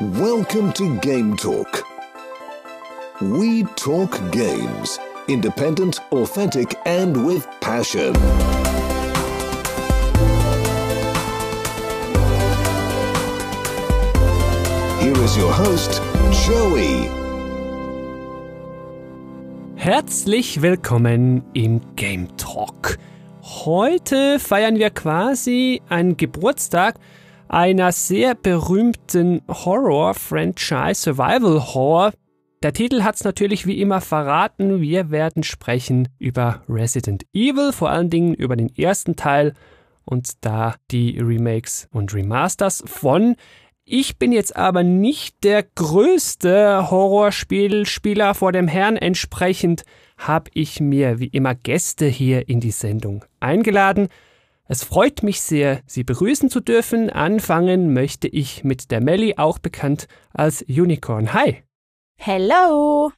Welcome to Game Talk. We talk games. Independent, authentic, and with passion. Here is your host, Joey. Herzlich willkommen im Game Talk. Heute feiern wir quasi einen Geburtstag einer sehr berühmten Horror-Franchise, Survival Horror. Der Titel hat's natürlich wie immer verraten. Wir werden sprechen über Resident Evil, vor allen Dingen über den ersten Teil und da die Remakes und Remasters von. Ich bin jetzt aber nicht der größte Horrorspielspieler vor dem Herrn. Entsprechend habe ich mir wie immer Gäste hier in die Sendung eingeladen. Es freut mich sehr, Sie begrüßen zu dürfen. Anfangen möchte ich mit der Melly, auch bekannt als Unicorn. Hi! Hello!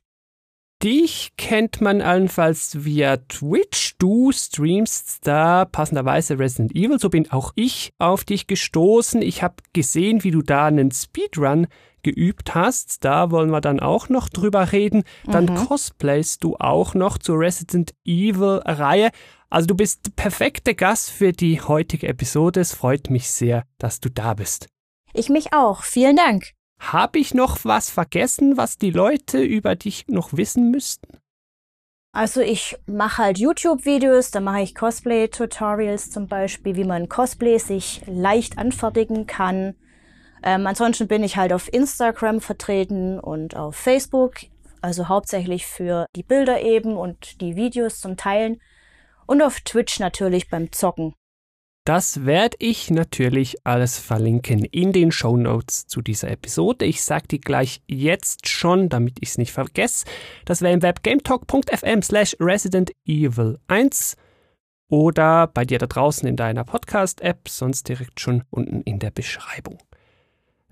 Dich kennt man allenfalls via Twitch. Du streamst da passenderweise Resident Evil. So bin auch ich auf dich gestoßen. Ich habe gesehen, wie du da einen Speedrun geübt hast. Da wollen wir dann auch noch drüber reden. Dann mhm. cosplayst du auch noch zur Resident Evil Reihe. Also du bist perfekter Gast für die heutige Episode. Es freut mich sehr, dass du da bist. Ich mich auch. Vielen Dank. Habe ich noch was vergessen, was die Leute über dich noch wissen müssten? Also ich mache halt YouTube-Videos, da mache ich Cosplay-Tutorials zum Beispiel, wie man Cosplay sich leicht anfertigen kann. Ähm, ansonsten bin ich halt auf Instagram vertreten und auf Facebook, also hauptsächlich für die Bilder eben und die Videos zum Teilen. Und auf Twitch natürlich beim Zocken. Das werde ich natürlich alles verlinken in den Show Notes zu dieser Episode. Ich sage die gleich jetzt schon, damit ich es nicht vergesse. Das wäre im Web gametalk.fm slash Resident Evil 1 oder bei dir da draußen in deiner Podcast-App, sonst direkt schon unten in der Beschreibung.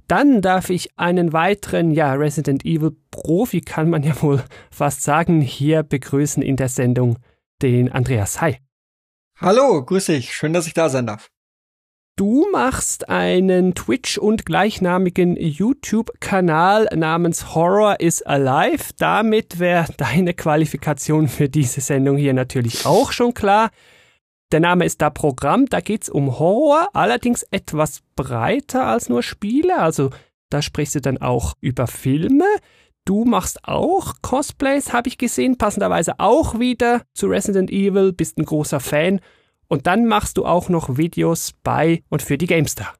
Dann darf ich einen weiteren, ja, Resident Evil Profi kann man ja wohl fast sagen, hier begrüßen in der Sendung, den Andreas. Hi. Hallo, grüß dich. Schön, dass ich da sein darf. Du machst einen Twitch- und gleichnamigen YouTube-Kanal namens Horror is Alive. Damit wäre deine Qualifikation für diese Sendung hier natürlich auch schon klar. Der Name ist da Programm, da geht's um Horror, allerdings etwas breiter als nur Spiele. Also da sprichst du dann auch über Filme. Du machst auch Cosplays, habe ich gesehen, passenderweise auch wieder zu Resident Evil, bist ein großer Fan. Und dann machst du auch noch Videos bei und für die GameStar.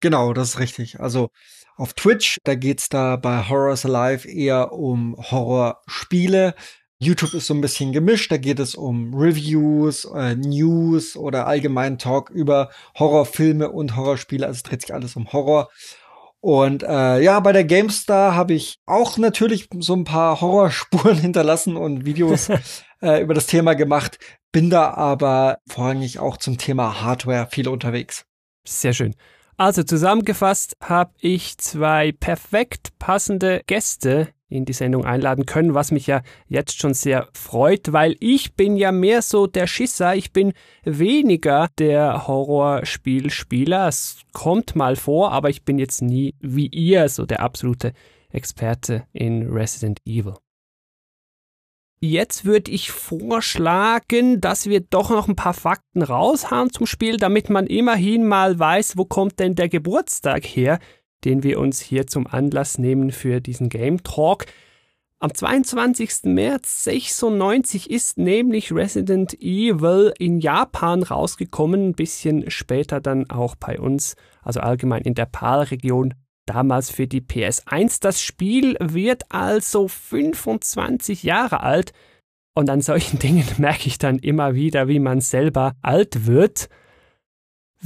Genau, das ist richtig. Also auf Twitch, da geht's da bei Horrors Alive eher um Horrorspiele. YouTube ist so ein bisschen gemischt, da geht es um Reviews, äh, News oder allgemeinen Talk über Horrorfilme und Horrorspiele. Also dreht sich alles um Horror. Und äh, ja, bei der GameStar habe ich auch natürlich so ein paar Horrorspuren hinterlassen und Videos äh, über das Thema gemacht, bin da aber vorrangig auch zum Thema Hardware viel unterwegs. Sehr schön. Also zusammengefasst habe ich zwei perfekt passende Gäste in die Sendung einladen können, was mich ja jetzt schon sehr freut, weil ich bin ja mehr so der Schisser, ich bin weniger der Horrorspielspieler. Es kommt mal vor, aber ich bin jetzt nie wie ihr so der absolute Experte in Resident Evil. Jetzt würde ich vorschlagen, dass wir doch noch ein paar Fakten raushauen zum Spiel, damit man immerhin mal weiß, wo kommt denn der Geburtstag her den wir uns hier zum Anlass nehmen für diesen Game Talk. Am 22. März 96 ist nämlich Resident Evil in Japan rausgekommen, ein bisschen später dann auch bei uns, also allgemein in der PAL-Region, damals für die PS1. Das Spiel wird also 25 Jahre alt und an solchen Dingen merke ich dann immer wieder, wie man selber alt wird.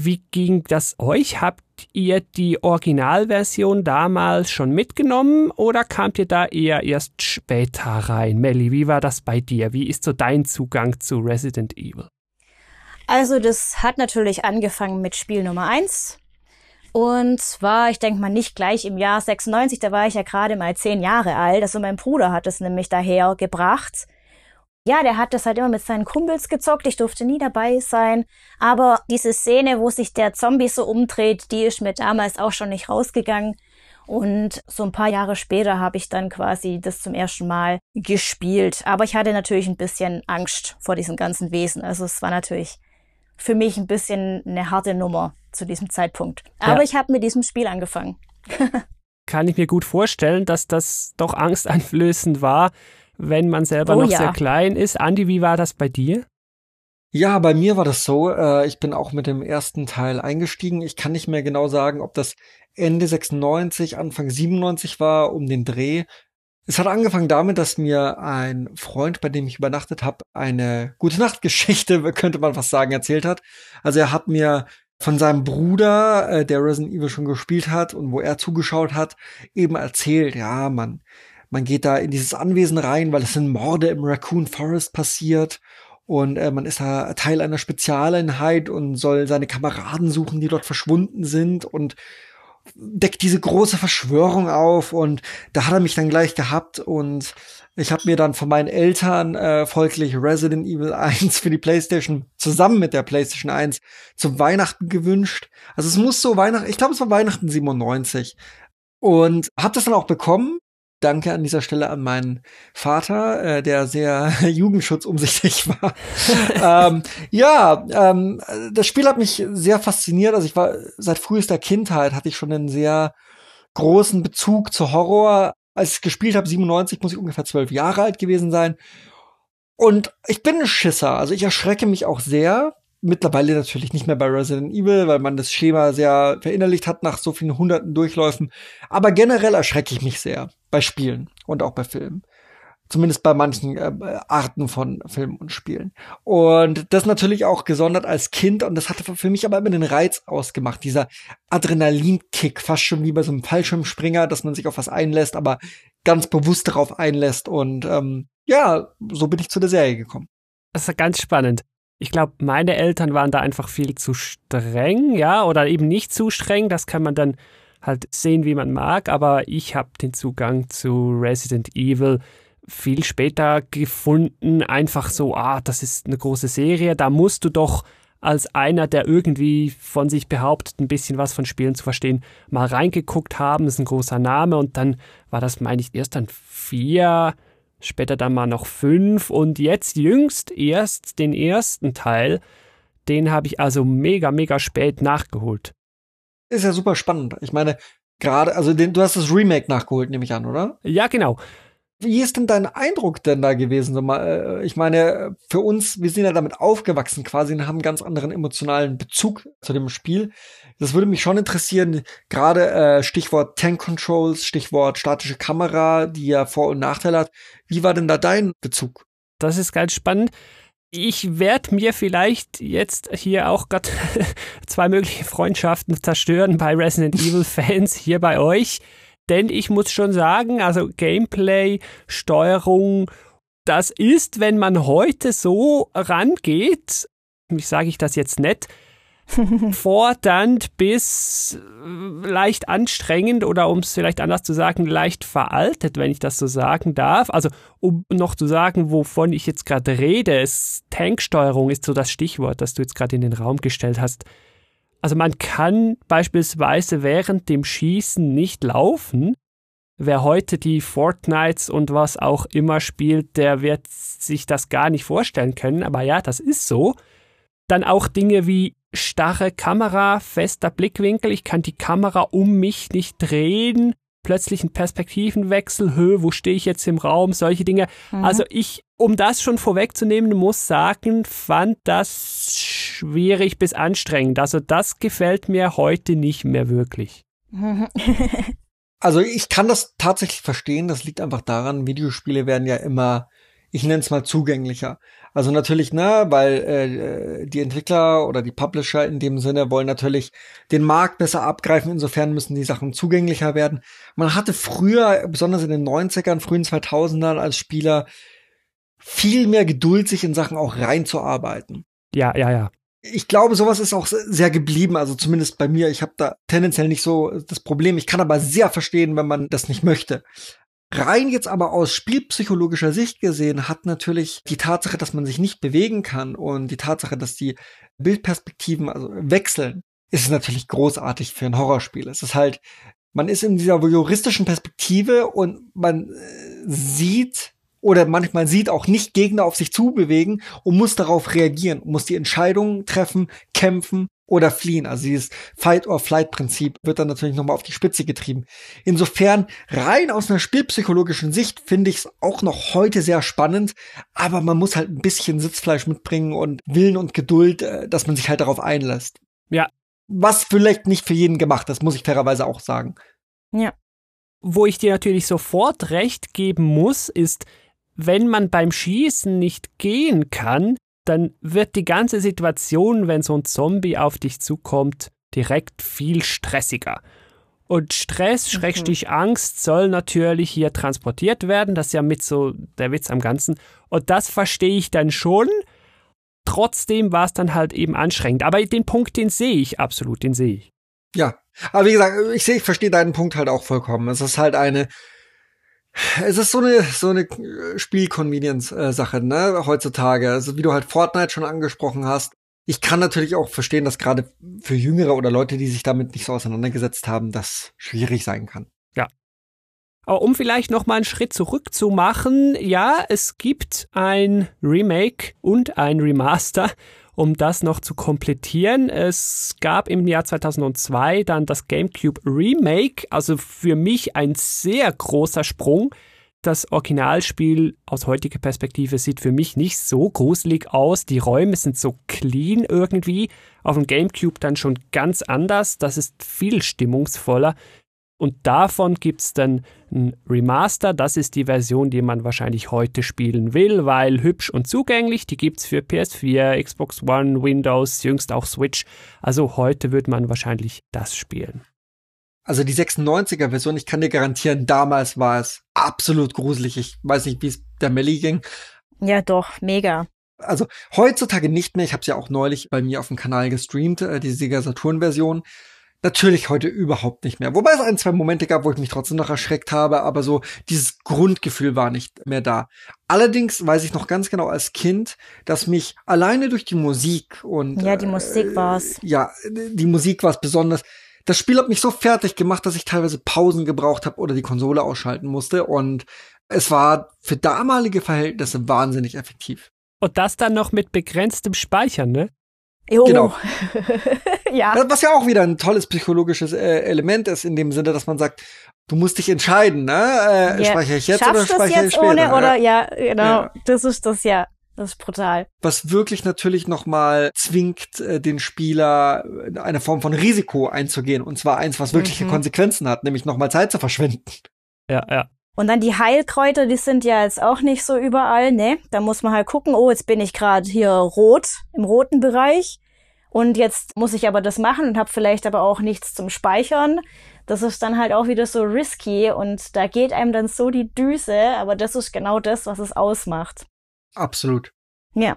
Wie ging das euch? Habt ihr die Originalversion damals schon mitgenommen oder kamt ihr da eher erst später rein? Melly, wie war das bei dir? Wie ist so dein Zugang zu Resident Evil? Also, das hat natürlich angefangen mit Spiel Nummer 1. Und zwar, ich denke mal, nicht gleich im Jahr 96, da war ich ja gerade mal zehn Jahre alt. Also mein Bruder hat es nämlich daher gebracht ja, der hat das halt immer mit seinen Kumpels gezockt. Ich durfte nie dabei sein. Aber diese Szene, wo sich der Zombie so umdreht, die ist mir damals auch schon nicht rausgegangen. Und so ein paar Jahre später habe ich dann quasi das zum ersten Mal gespielt. Aber ich hatte natürlich ein bisschen Angst vor diesem ganzen Wesen. Also es war natürlich für mich ein bisschen eine harte Nummer zu diesem Zeitpunkt. Aber ja. ich habe mit diesem Spiel angefangen. Kann ich mir gut vorstellen, dass das doch angsteinflößend war, wenn man selber oh, noch ja. sehr klein ist. Andi, wie war das bei dir? Ja, bei mir war das so. Äh, ich bin auch mit dem ersten Teil eingestiegen. Ich kann nicht mehr genau sagen, ob das Ende 96, Anfang 97 war, um den Dreh. Es hat angefangen damit, dass mir ein Freund, bei dem ich übernachtet habe, eine gute Nachtgeschichte, könnte man fast sagen, erzählt hat. Also er hat mir von seinem Bruder, äh, der Resident Evil schon gespielt hat und wo er zugeschaut hat, eben erzählt, ja, man, man geht da in dieses Anwesen rein, weil es sind Morde im Raccoon Forest passiert. Und äh, man ist da Teil einer Spezialeinheit und soll seine Kameraden suchen, die dort verschwunden sind und deckt diese große Verschwörung auf. Und da hat er mich dann gleich gehabt und ich habe mir dann von meinen Eltern äh, folglich Resident Evil 1 für die PlayStation zusammen mit der PlayStation 1 zum Weihnachten gewünscht. Also es muss so Weihnachten, ich glaube es war Weihnachten 97 und habe das dann auch bekommen Danke an dieser Stelle an meinen Vater, äh, der sehr jugendschutzumsichtig war. ähm, ja, ähm, das Spiel hat mich sehr fasziniert. Also ich war seit frühester Kindheit hatte ich schon einen sehr großen Bezug zu Horror. Als ich gespielt habe, 97, muss ich ungefähr zwölf Jahre alt gewesen sein. Und ich bin ein Schisser. Also ich erschrecke mich auch sehr mittlerweile natürlich nicht mehr bei Resident Evil, weil man das Schema sehr verinnerlicht hat nach so vielen hunderten Durchläufen. Aber generell erschrecke ich mich sehr bei Spielen und auch bei Filmen. Zumindest bei manchen äh, Arten von Filmen und Spielen. Und das natürlich auch gesondert als Kind. Und das hatte für mich aber immer den Reiz ausgemacht. Dieser Adrenalinkick, fast schon wie bei so einem Fallschirmspringer, dass man sich auf was einlässt, aber ganz bewusst darauf einlässt. Und ähm, ja, so bin ich zu der Serie gekommen. Das ist ganz spannend ich glaube, meine Eltern waren da einfach viel zu streng, ja, oder eben nicht zu streng. Das kann man dann halt sehen, wie man mag. Aber ich habe den Zugang zu Resident Evil viel später gefunden. Einfach so, ah, das ist eine große Serie. Da musst du doch als einer, der irgendwie von sich behauptet, ein bisschen was von Spielen zu verstehen, mal reingeguckt haben. Das ist ein großer Name. Und dann war das, meine ich, erst dann vier später dann mal noch fünf und jetzt jüngst erst den ersten Teil. Den habe ich also mega, mega spät nachgeholt. Ist ja super spannend. Ich meine, gerade, also den, du hast das Remake nachgeholt, nehme ich an, oder? Ja, genau. Wie ist denn dein Eindruck denn da gewesen? Äh, ich meine, für uns, wir sind ja damit aufgewachsen quasi und haben einen ganz anderen emotionalen Bezug zu dem Spiel. Das würde mich schon interessieren, gerade äh, Stichwort Tank Controls, Stichwort statische Kamera, die ja Vor- und Nachteile hat. Wie war denn da dein Bezug? Das ist ganz spannend. Ich werde mir vielleicht jetzt hier auch gerade zwei mögliche Freundschaften zerstören bei Resident Evil Fans hier bei euch. Denn ich muss schon sagen, also Gameplay, Steuerung, das ist, wenn man heute so rangeht, wie sage ich das jetzt nett, fordernd bis äh, leicht anstrengend oder um es vielleicht anders zu sagen, leicht veraltet, wenn ich das so sagen darf. Also um noch zu sagen, wovon ich jetzt gerade rede, es, Tanksteuerung ist so das Stichwort, das du jetzt gerade in den Raum gestellt hast. Also man kann beispielsweise während dem Schießen nicht laufen. Wer heute die Fortnites und was auch immer spielt, der wird sich das gar nicht vorstellen können. Aber ja, das ist so. Dann auch Dinge wie starre Kamera, fester Blickwinkel. Ich kann die Kamera um mich nicht drehen. Plötzlich ein Perspektivenwechsel, Höhe, wo stehe ich jetzt im Raum, solche Dinge. Mhm. Also ich, um das schon vorwegzunehmen, muss sagen, fand das schwierig bis anstrengend. Also das gefällt mir heute nicht mehr wirklich. also ich kann das tatsächlich verstehen. Das liegt einfach daran, Videospiele werden ja immer, ich nenne es mal zugänglicher. Also natürlich, ne, weil äh, die Entwickler oder die Publisher in dem Sinne wollen natürlich den Markt besser abgreifen. Insofern müssen die Sachen zugänglicher werden. Man hatte früher, besonders in den 90ern, frühen 2000ern als Spieler viel mehr Geduld, sich in Sachen auch reinzuarbeiten. Ja, ja, ja. Ich glaube, sowas ist auch sehr geblieben, also zumindest bei mir. Ich habe da tendenziell nicht so das Problem. Ich kann aber sehr verstehen, wenn man das nicht möchte. Rein jetzt aber aus spielpsychologischer Sicht gesehen hat natürlich die Tatsache, dass man sich nicht bewegen kann und die Tatsache, dass die Bildperspektiven also wechseln, ist natürlich großartig für ein Horrorspiel. Es ist halt man ist in dieser juristischen Perspektive und man äh, sieht oder manchmal sieht auch nicht Gegner auf sich zubewegen und muss darauf reagieren, muss die Entscheidungen treffen, kämpfen oder fliehen. Also dieses Fight-or-Flight-Prinzip wird dann natürlich nochmal auf die Spitze getrieben. Insofern, rein aus einer spielpsychologischen Sicht finde ich es auch noch heute sehr spannend, aber man muss halt ein bisschen Sitzfleisch mitbringen und Willen und Geduld, äh, dass man sich halt darauf einlässt. Ja. Was vielleicht nicht für jeden gemacht ist, muss ich fairerweise auch sagen. Ja. Wo ich dir natürlich sofort recht geben muss, ist, wenn man beim Schießen nicht gehen kann, dann wird die ganze Situation, wenn so ein Zombie auf dich zukommt, direkt viel stressiger. Und Stress, mhm. Schrägstich Angst soll natürlich hier transportiert werden. Das ist ja mit so der Witz am Ganzen. Und das verstehe ich dann schon. Trotzdem war es dann halt eben anstrengend. Aber den Punkt, den sehe ich absolut, den sehe ich. Ja. Aber wie gesagt, ich sehe, ich verstehe deinen Punkt halt auch vollkommen. Es ist halt eine, es ist so eine so eine Spiel-Convenience-Sache, ne, heutzutage. Also wie du halt Fortnite schon angesprochen hast. Ich kann natürlich auch verstehen, dass gerade für Jüngere oder Leute, die sich damit nicht so auseinandergesetzt haben, das schwierig sein kann. Ja. Aber um vielleicht noch mal einen Schritt zurück zu machen, ja, es gibt ein Remake und ein Remaster um das noch zu komplettieren. Es gab im Jahr 2002 dann das GameCube Remake, also für mich ein sehr großer Sprung. Das Originalspiel aus heutiger Perspektive sieht für mich nicht so gruselig aus. Die Räume sind so clean irgendwie. Auf dem GameCube dann schon ganz anders. Das ist viel stimmungsvoller. Und davon gibt es dann ein Remaster. Das ist die Version, die man wahrscheinlich heute spielen will, weil hübsch und zugänglich. Die gibt es für PS4, Xbox One, Windows, jüngst auch Switch. Also heute wird man wahrscheinlich das spielen. Also die 96er Version, ich kann dir garantieren, damals war es absolut gruselig. Ich weiß nicht, wie es der Melli ging. Ja, doch, mega. Also heutzutage nicht mehr. Ich habe es ja auch neulich bei mir auf dem Kanal gestreamt, äh, die Sega Saturn Version. Natürlich heute überhaupt nicht mehr. Wobei es ein, zwei Momente gab, wo ich mich trotzdem noch erschreckt habe, aber so dieses Grundgefühl war nicht mehr da. Allerdings weiß ich noch ganz genau als Kind, dass mich alleine durch die Musik und Ja, die Musik äh, war's. Ja, die Musik war es besonders. Das Spiel hat mich so fertig gemacht, dass ich teilweise Pausen gebraucht habe oder die Konsole ausschalten musste und es war für damalige Verhältnisse wahnsinnig effektiv. Und das dann noch mit begrenztem Speichern, ne? Jo. Genau. ja. Was ja auch wieder ein tolles psychologisches äh, Element ist, in dem Sinne, dass man sagt, du musst dich entscheiden, ne? Äh, ja. Speichere ich jetzt Schaffst oder speichere ich später? Ohne, oder ja, genau. Ja. Das ist das ja. Das ist brutal. Was wirklich natürlich nochmal zwingt, äh, den Spieler äh, eine Form von Risiko einzugehen. Und zwar eins, was wirkliche mhm. Konsequenzen hat, nämlich nochmal Zeit zu verschwenden. Ja, ja. Und dann die Heilkräuter, die sind ja jetzt auch nicht so überall, ne? Da muss man halt gucken, oh, jetzt bin ich gerade hier rot, im roten Bereich. Und jetzt muss ich aber das machen und habe vielleicht aber auch nichts zum Speichern. Das ist dann halt auch wieder so risky und da geht einem dann so die Düse, aber das ist genau das, was es ausmacht. Absolut. Ja.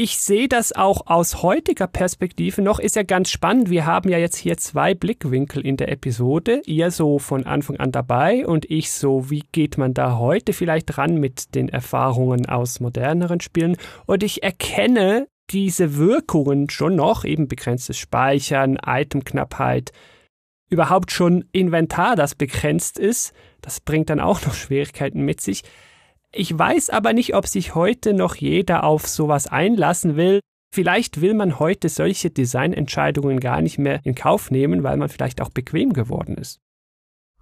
Ich sehe das auch aus heutiger Perspektive noch, ist ja ganz spannend. Wir haben ja jetzt hier zwei Blickwinkel in der Episode. Ihr so von Anfang an dabei und ich so, wie geht man da heute vielleicht ran mit den Erfahrungen aus moderneren Spielen? Und ich erkenne diese Wirkungen schon noch, eben begrenztes Speichern, Itemknappheit, überhaupt schon Inventar, das begrenzt ist, das bringt dann auch noch Schwierigkeiten mit sich. Ich weiß aber nicht, ob sich heute noch jeder auf sowas einlassen will. Vielleicht will man heute solche Designentscheidungen gar nicht mehr in Kauf nehmen, weil man vielleicht auch bequem geworden ist.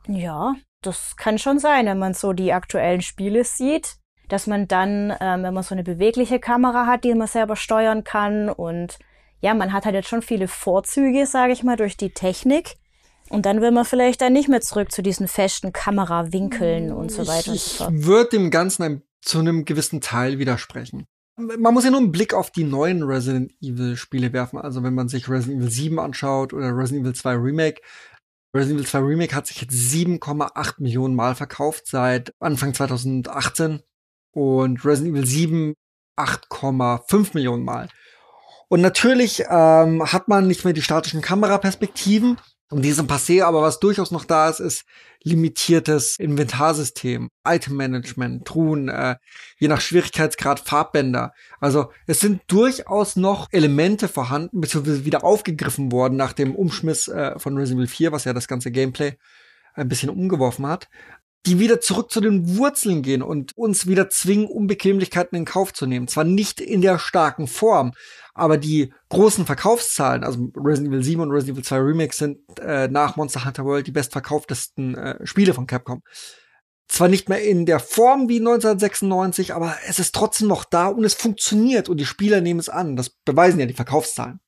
Ja, das kann schon sein, wenn man so die aktuellen Spiele sieht, dass man dann, ähm, wenn man so eine bewegliche Kamera hat, die man selber steuern kann und ja, man hat halt jetzt schon viele Vorzüge, sage ich mal, durch die Technik. Und dann will man vielleicht dann nicht mehr zurück zu diesen festen Kamerawinkeln und so weiter und so fort. Ich würde dem Ganzen ein, zu einem gewissen Teil widersprechen. Man muss ja nur einen Blick auf die neuen Resident Evil Spiele werfen. Also wenn man sich Resident Evil 7 anschaut oder Resident Evil 2 Remake. Resident Evil 2 Remake hat sich jetzt 7,8 Millionen Mal verkauft seit Anfang 2018 und Resident Evil 7 8,5 Millionen Mal. Und natürlich ähm, hat man nicht mehr die statischen Kameraperspektiven, Und diesem Passé, aber was durchaus noch da ist, ist limitiertes Inventarsystem, Item-Management, Truhen, äh, je nach Schwierigkeitsgrad Farbbänder. Also es sind durchaus noch Elemente vorhanden, beziehungsweise wieder aufgegriffen worden nach dem Umschmiss äh, von Resident Evil 4, was ja das ganze Gameplay ein bisschen umgeworfen hat, die wieder zurück zu den Wurzeln gehen und uns wieder zwingen, Unbequemlichkeiten in Kauf zu nehmen. Zwar nicht in der starken Form, aber die großen Verkaufszahlen, also Resident Evil 7 und Resident Evil 2 Remake sind äh, nach Monster Hunter World die bestverkauftesten äh, Spiele von Capcom. Zwar nicht mehr in der Form wie 1996, aber es ist trotzdem noch da und es funktioniert und die Spieler nehmen es an. Das beweisen ja die Verkaufszahlen.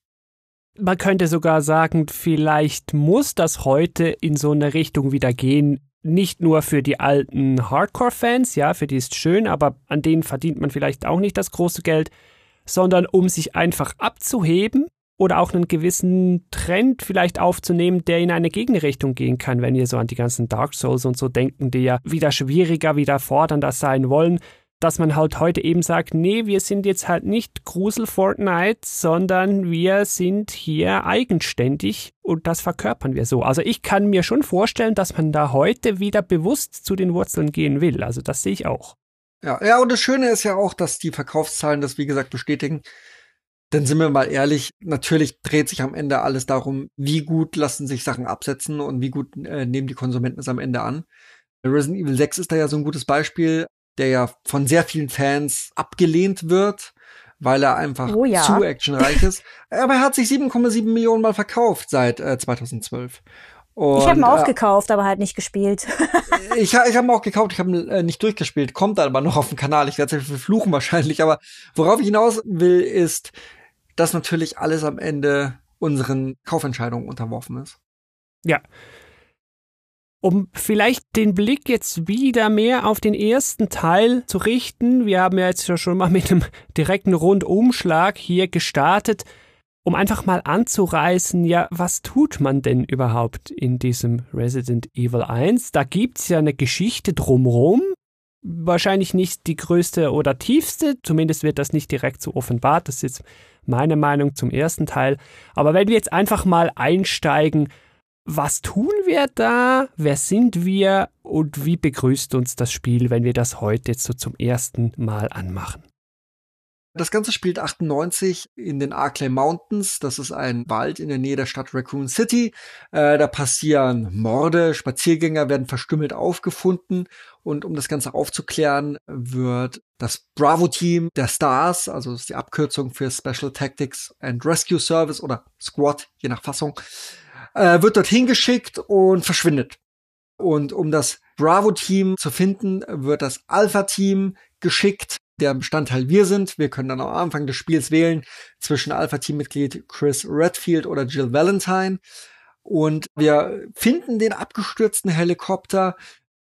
Man könnte sogar sagen, vielleicht muss das heute in so eine Richtung wieder gehen. Nicht nur für die alten Hardcore-Fans, ja, für die ist schön, aber an denen verdient man vielleicht auch nicht das große Geld, sondern um sich einfach abzuheben oder auch einen gewissen Trend vielleicht aufzunehmen, der in eine Gegenrichtung gehen kann, wenn wir so an die ganzen Dark Souls und so denken, die ja wieder schwieriger, wieder fordernder sein wollen, dass man halt heute eben sagt, nee, wir sind jetzt halt nicht Grusel Fortnite, sondern wir sind hier eigenständig und das verkörpern wir so. Also ich kann mir schon vorstellen, dass man da heute wieder bewusst zu den Wurzeln gehen will. Also das sehe ich auch. Ja, ja, und das Schöne ist ja auch, dass die Verkaufszahlen das, wie gesagt, bestätigen. Denn sind wir mal ehrlich, natürlich dreht sich am Ende alles darum, wie gut lassen sich Sachen absetzen und wie gut äh, nehmen die Konsumenten es am Ende an. Resident Evil 6 ist da ja so ein gutes Beispiel, der ja von sehr vielen Fans abgelehnt wird, weil er einfach oh ja. zu actionreich ist. Aber er hat sich 7,7 Millionen Mal verkauft seit äh, 2012. Und, ich habe ihn auch äh, gekauft, aber halt nicht gespielt. ich ich habe ihn auch gekauft, ich habe ihn äh, nicht durchgespielt, kommt aber noch auf dem Kanal. Ich werde es verfluchen wahrscheinlich, aber worauf ich hinaus will, ist, dass natürlich alles am Ende unseren Kaufentscheidungen unterworfen ist. Ja. Um vielleicht den Blick jetzt wieder mehr auf den ersten Teil zu richten, wir haben ja jetzt schon mal mit einem direkten Rundumschlag hier gestartet um einfach mal anzureißen, ja, was tut man denn überhaupt in diesem Resident Evil 1? Da gibt's ja eine Geschichte drumrum. Wahrscheinlich nicht die größte oder tiefste, zumindest wird das nicht direkt so offenbart. Das ist jetzt meine Meinung zum ersten Teil. Aber wenn wir jetzt einfach mal einsteigen, was tun wir da? Wer sind wir? Und wie begrüßt uns das Spiel, wenn wir das heute jetzt so zum ersten Mal anmachen? Das Ganze spielt 98 in den Arklay Mountains. Das ist ein Wald in der Nähe der Stadt Raccoon City. Äh, da passieren Morde, Spaziergänger werden verstümmelt aufgefunden. Und um das Ganze aufzuklären, wird das Bravo-Team der Stars, also das ist die Abkürzung für Special Tactics and Rescue Service oder Squad, je nach Fassung, äh, wird dorthin geschickt und verschwindet. Und um das Bravo-Team zu finden, wird das Alpha-Team geschickt, der Bestandteil wir sind. Wir können dann am Anfang des Spiels wählen zwischen Alpha-Team-Mitglied Chris Redfield oder Jill Valentine. Und wir finden den abgestürzten Helikopter,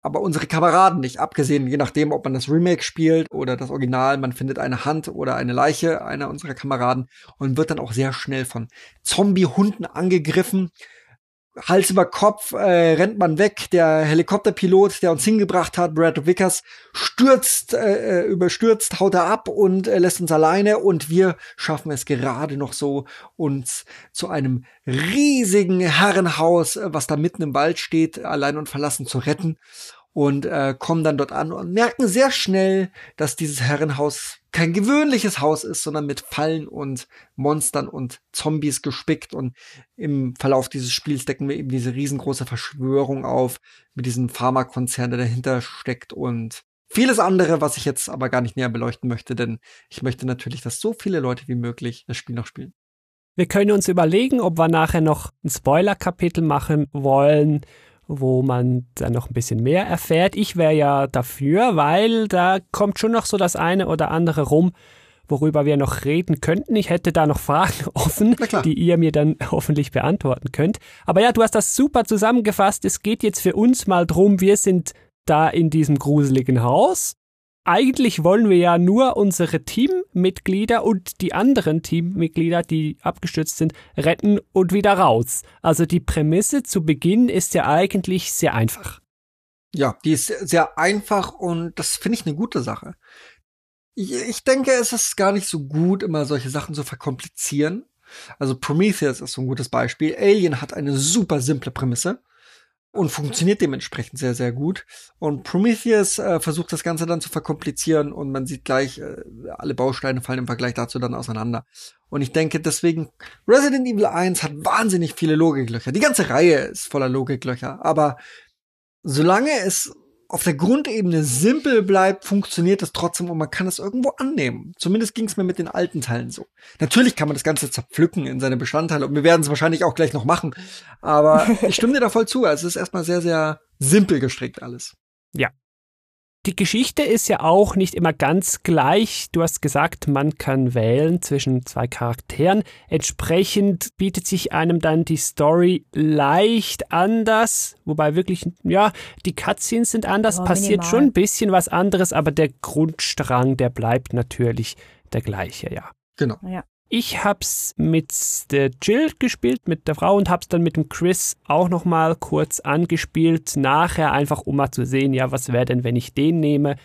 aber unsere Kameraden nicht, abgesehen, je nachdem, ob man das Remake spielt oder das Original, man findet eine Hand oder eine Leiche einer unserer Kameraden und wird dann auch sehr schnell von Zombie-Hunden angegriffen. Hals über Kopf äh, rennt man weg. Der Helikopterpilot, der uns hingebracht hat, Brad Vickers, stürzt, äh, äh, überstürzt, haut er ab und äh, lässt uns alleine. Und wir schaffen es gerade noch so, uns zu einem riesigen Herrenhaus, äh, was da mitten im Wald steht, allein und verlassen zu retten und äh, kommen dann dort an und merken sehr schnell, dass dieses Herrenhaus kein gewöhnliches Haus ist, sondern mit Fallen und Monstern und Zombies gespickt. Und im Verlauf dieses Spiels decken wir eben diese riesengroße Verschwörung auf mit diesem Pharmakonzern, der dahinter steckt und vieles andere, was ich jetzt aber gar nicht näher beleuchten möchte, denn ich möchte natürlich, dass so viele Leute wie möglich das Spiel noch spielen. Wir können uns überlegen, ob wir nachher noch ein Spoiler-Kapitel machen wollen wo man dann noch ein bisschen mehr erfährt. Ich wäre ja dafür, weil da kommt schon noch so das eine oder andere rum, worüber wir noch reden könnten. Ich hätte da noch Fragen offen, die ihr mir dann hoffentlich beantworten könnt. Aber ja, du hast das super zusammengefasst. Es geht jetzt für uns mal drum, wir sind da in diesem gruseligen Haus eigentlich wollen wir ja nur unsere Teammitglieder und die anderen Teammitglieder, die abgestürzt sind, retten und wieder raus. Also die Prämisse zu Beginn ist ja eigentlich sehr einfach. Ja, die ist sehr einfach und das finde ich eine gute Sache. Ich, denke, es ist gar nicht so gut, immer solche Sachen zu verkomplizieren. Also Prometheus ist so ein gutes Beispiel. Alien hat eine super simple Prämisse und funktioniert dementsprechend sehr, sehr gut. Und Prometheus äh, versucht das Ganze dann zu verkomplizieren und man sieht gleich, äh, alle Bausteine fallen im Vergleich dazu dann auseinander. Und ich denke deswegen, Resident Evil 1 hat wahnsinnig viele Logiklöcher. Die ganze Reihe ist voller Logiklöcher, aber solange es auf der Grundebene simpel bleibt, funktioniert es trotzdem und man kann es irgendwo annehmen. Zumindest ging es mir mit den alten Teilen so. Natürlich kann man das Ganze zerpflücken in seine Bestandteile und wir werden es wahrscheinlich auch gleich noch machen. Aber ich stimme dir da voll zu. Also es ist erstmal sehr, sehr simpel gestrickt alles. Ja, die Geschichte ist ja auch nicht immer ganz gleich. Du hast gesagt, man kann wählen zwischen zwei Charakteren. Entsprechend bietet sich einem dann die Story leicht anders, wobei wirklich, ja, die Cutscenes sind anders, aber passiert minimal. schon ein bisschen was anderes, aber der Grundstrang, der bleibt natürlich der gleiche, ja. Genau. Ja. Ich hab's mit der Jill gespielt, mit der Frau und hab's dann mit dem Chris auch nochmal kurz angespielt. Nachher einfach, um mal zu sehen, ja, was wäre denn, wenn ich den nehme.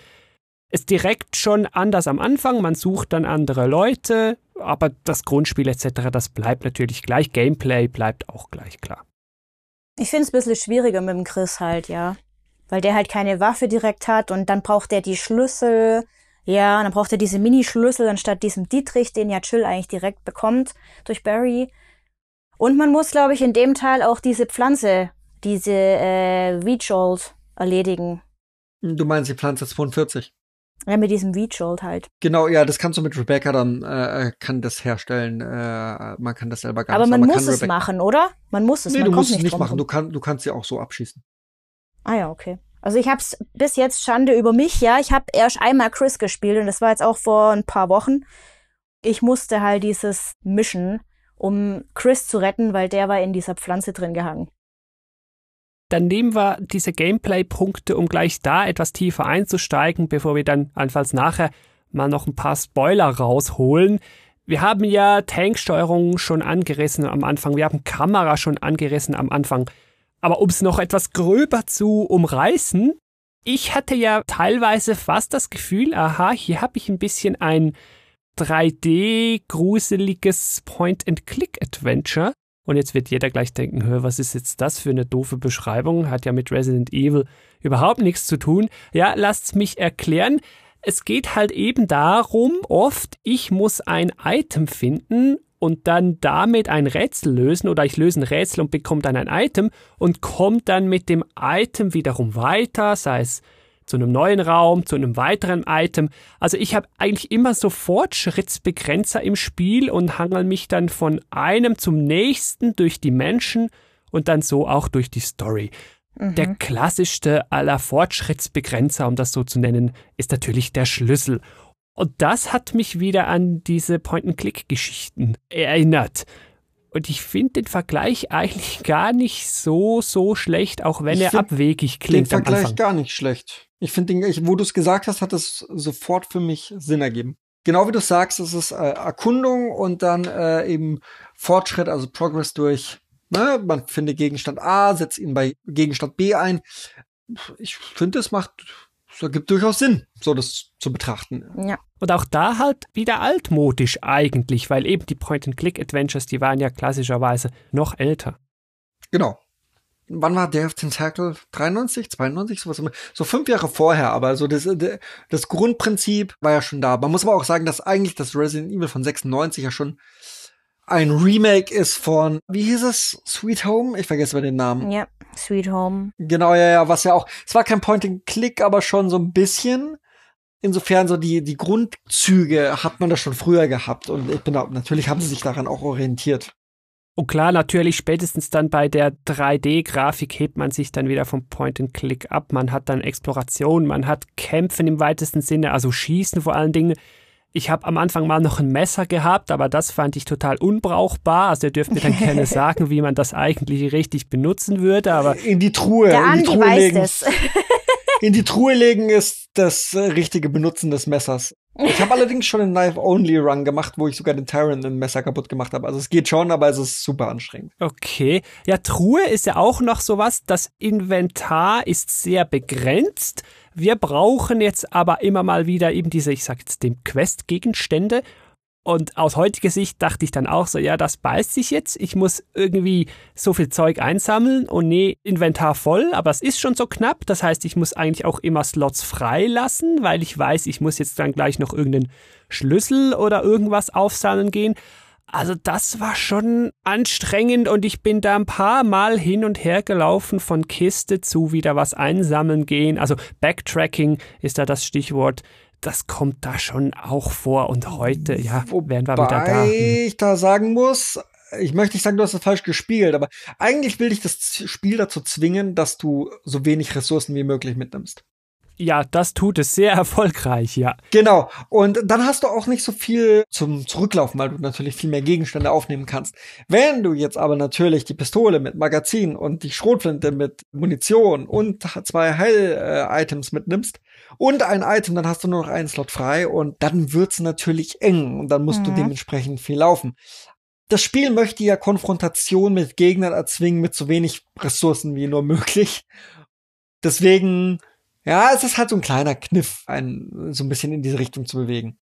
Ist direkt schon anders am Anfang, man sucht dann andere Leute, aber das Grundspiel etc., das bleibt natürlich gleich. Gameplay bleibt auch gleich klar. Ich finde es ein bisschen schwieriger mit dem Chris halt, ja. Weil der halt keine Waffe direkt hat und dann braucht er die Schlüssel ja, und dann braucht er diese Mini-Schlüssel anstatt diesem Dietrich, den ja Chill eigentlich direkt bekommt durch Barry. Und man muss, glaube ich, in dem Teil auch diese Pflanze, diese äh, Weechold erledigen. Du meinst die Pflanze 42? Ja, mit diesem Weechold halt. Genau, ja, das kannst du mit Rebecca dann, äh, äh kann das herstellen. Äh, man kann das selber gar Aber nicht. man man muss es machen, oder? Man muss es. Nee, man du musst es nicht, nicht machen. Du, kann, du kannst sie auch so abschießen. Ah ja, okay. Also ich habe es bis jetzt Schande über mich, ja. Ich habe erst einmal Chris gespielt und das war jetzt auch vor ein paar Wochen. Ich musste halt dieses mischen, um Chris zu retten, weil der war in dieser Pflanze drin gehangen. Dann nehmen wir diese Gameplay-Punkte, um gleich da etwas tiefer einzusteigen, bevor wir dann allenfalls nachher mal noch ein paar Spoiler rausholen. Wir haben ja Tanksteuerung schon angerissen am Anfang, wir haben Kamera schon angerissen am Anfang. Aber um es noch etwas gröber zu umreißen, ich hatte ja teilweise fast das Gefühl, aha, hier habe ich ein bisschen ein 3D-gruseliges Point-and-Click-Adventure. Und jetzt wird jeder gleich denken, hör, was ist jetzt das für eine doofe Beschreibung? Hat ja mit Resident Evil überhaupt nichts zu tun. Ja, lasst's mich erklären. Es geht halt eben darum, oft, ich muss ein Item finden und dann damit ein Rätsel lösen oder ich löse ein Rätsel und bekomme dann ein Item und komme dann mit dem Item wiederum weiter, sei es zu einem neuen Raum, zu einem weiteren Item. Also ich habe eigentlich immer so Fortschrittsbegrenzer im Spiel und hangel mich dann von einem zum nächsten durch die Menschen und dann so auch durch die Story. Mhm. Der klassischste aller Fortschrittsbegrenzer, um das so zu nennen, ist natürlich der Schlüssel. Und das hat mich wieder an diese Point-and-Click-Geschichten erinnert. Und ich finde den Vergleich eigentlich gar nicht so, so schlecht, auch wenn ich er abwegig klingt. Den Vergleich gar nicht schlecht. Ich finde, wo du es gesagt hast, hat es sofort für mich Sinn ergeben. Genau wie du sagst, es ist äh, Erkundung und dann äh, eben Fortschritt, also Progress durch, ne, man findet Gegenstand A, setzt ihn bei Gegenstand B ein. Ich finde, es macht ergibt durchaus Sinn, so das zu betrachten. Ja. Und auch da halt wieder altmodisch eigentlich, weil eben die Point-and-Click-Adventures, die waren ja klassischerweise noch älter. Genau. Wann war Day of Tentacle? 93, 92, sowas. So fünf Jahre vorher, aber so das, das Grundprinzip war ja schon da. Man muss aber auch sagen, dass eigentlich das Resident Evil von 96 ja schon ein Remake ist von, wie hieß es? Sweet Home? Ich vergesse mal den Namen. Ja, Sweet Home. Genau, ja, ja, was ja auch, es war kein Point-and-Click, aber schon so ein bisschen. Insofern so die, die Grundzüge hat man das schon früher gehabt und ich bin da, natürlich haben sie sich daran auch orientiert. Und klar, natürlich spätestens dann bei der 3D-Grafik hebt man sich dann wieder vom Point-and-Click ab. Man hat dann Exploration, man hat Kämpfen im weitesten Sinne, also Schießen vor allen Dingen. Ich habe am Anfang mal noch ein Messer gehabt, aber das fand ich total unbrauchbar. Also ihr dürft mir dann gerne sagen, wie man das eigentlich richtig benutzen würde. Aber in die Truhe, Der in die Andi Truhe weiß legen. das. In die Truhe legen ist das äh, richtige Benutzen des Messers. Ich habe allerdings schon einen Knife-Only-Run gemacht, wo ich sogar den Tyrant ein Messer kaputt gemacht habe. Also es geht schon, aber es ist super anstrengend. Okay. Ja, Truhe ist ja auch noch sowas. Das Inventar ist sehr begrenzt. Wir brauchen jetzt aber immer mal wieder eben diese, ich sag jetzt dem Quest-Gegenstände. Und aus heutiger Sicht dachte ich dann auch so, ja, das beißt sich jetzt. Ich muss irgendwie so viel Zeug einsammeln und nee, Inventar voll, aber es ist schon so knapp. Das heißt, ich muss eigentlich auch immer Slots frei lassen, weil ich weiß, ich muss jetzt dann gleich noch irgendeinen Schlüssel oder irgendwas aufsammeln gehen. Also das war schon anstrengend und ich bin da ein paar Mal hin und her gelaufen von Kiste zu wieder was einsammeln gehen. Also Backtracking ist da das Stichwort das kommt da schon auch vor und heute, ja, Wobei werden wir wieder da. Hm. ich da sagen muss, ich möchte nicht sagen, du hast es falsch gespielt, aber eigentlich will dich das Spiel dazu zwingen, dass du so wenig Ressourcen wie möglich mitnimmst. Ja, das tut es sehr erfolgreich, ja. Genau. Und dann hast du auch nicht so viel zum Zurücklaufen, weil du natürlich viel mehr Gegenstände aufnehmen kannst. Wenn du jetzt aber natürlich die Pistole mit Magazin und die Schrotflinte mit Munition und zwei Heil-Items mitnimmst und ein Item, dann hast du nur noch einen Slot frei und dann wird's natürlich eng und dann musst mhm. du dementsprechend viel laufen. Das Spiel möchte ja Konfrontation mit Gegnern erzwingen mit so wenig Ressourcen wie nur möglich. Deswegen ja, es ist halt so ein kleiner Kniff, einen so ein bisschen in diese Richtung zu bewegen.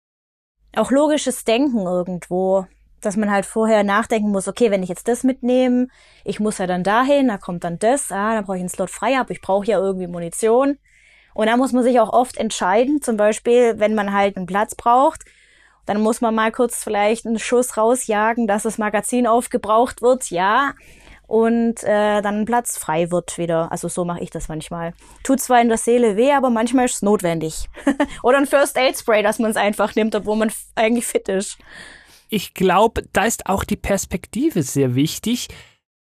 Auch logisches Denken irgendwo, dass man halt vorher nachdenken muss, okay, wenn ich jetzt das mitnehme, ich muss ja dann dahin, da kommt dann das, ah, dann brauche ich einen Slot frei, aber ich brauche ja irgendwie Munition. Und da muss man sich auch oft entscheiden, zum Beispiel, wenn man halt einen Platz braucht, dann muss man mal kurz vielleicht einen Schuss rausjagen, dass das Magazin aufgebraucht wird, ja und äh, dann Platz frei wird wieder. Also so mache ich das manchmal. Tut zwar in der Seele weh, aber manchmal ist es notwendig. Oder ein First Aid Spray, dass man es einfach nimmt, obwohl man eigentlich fit ist. Ich glaube, da ist auch die Perspektive sehr wichtig.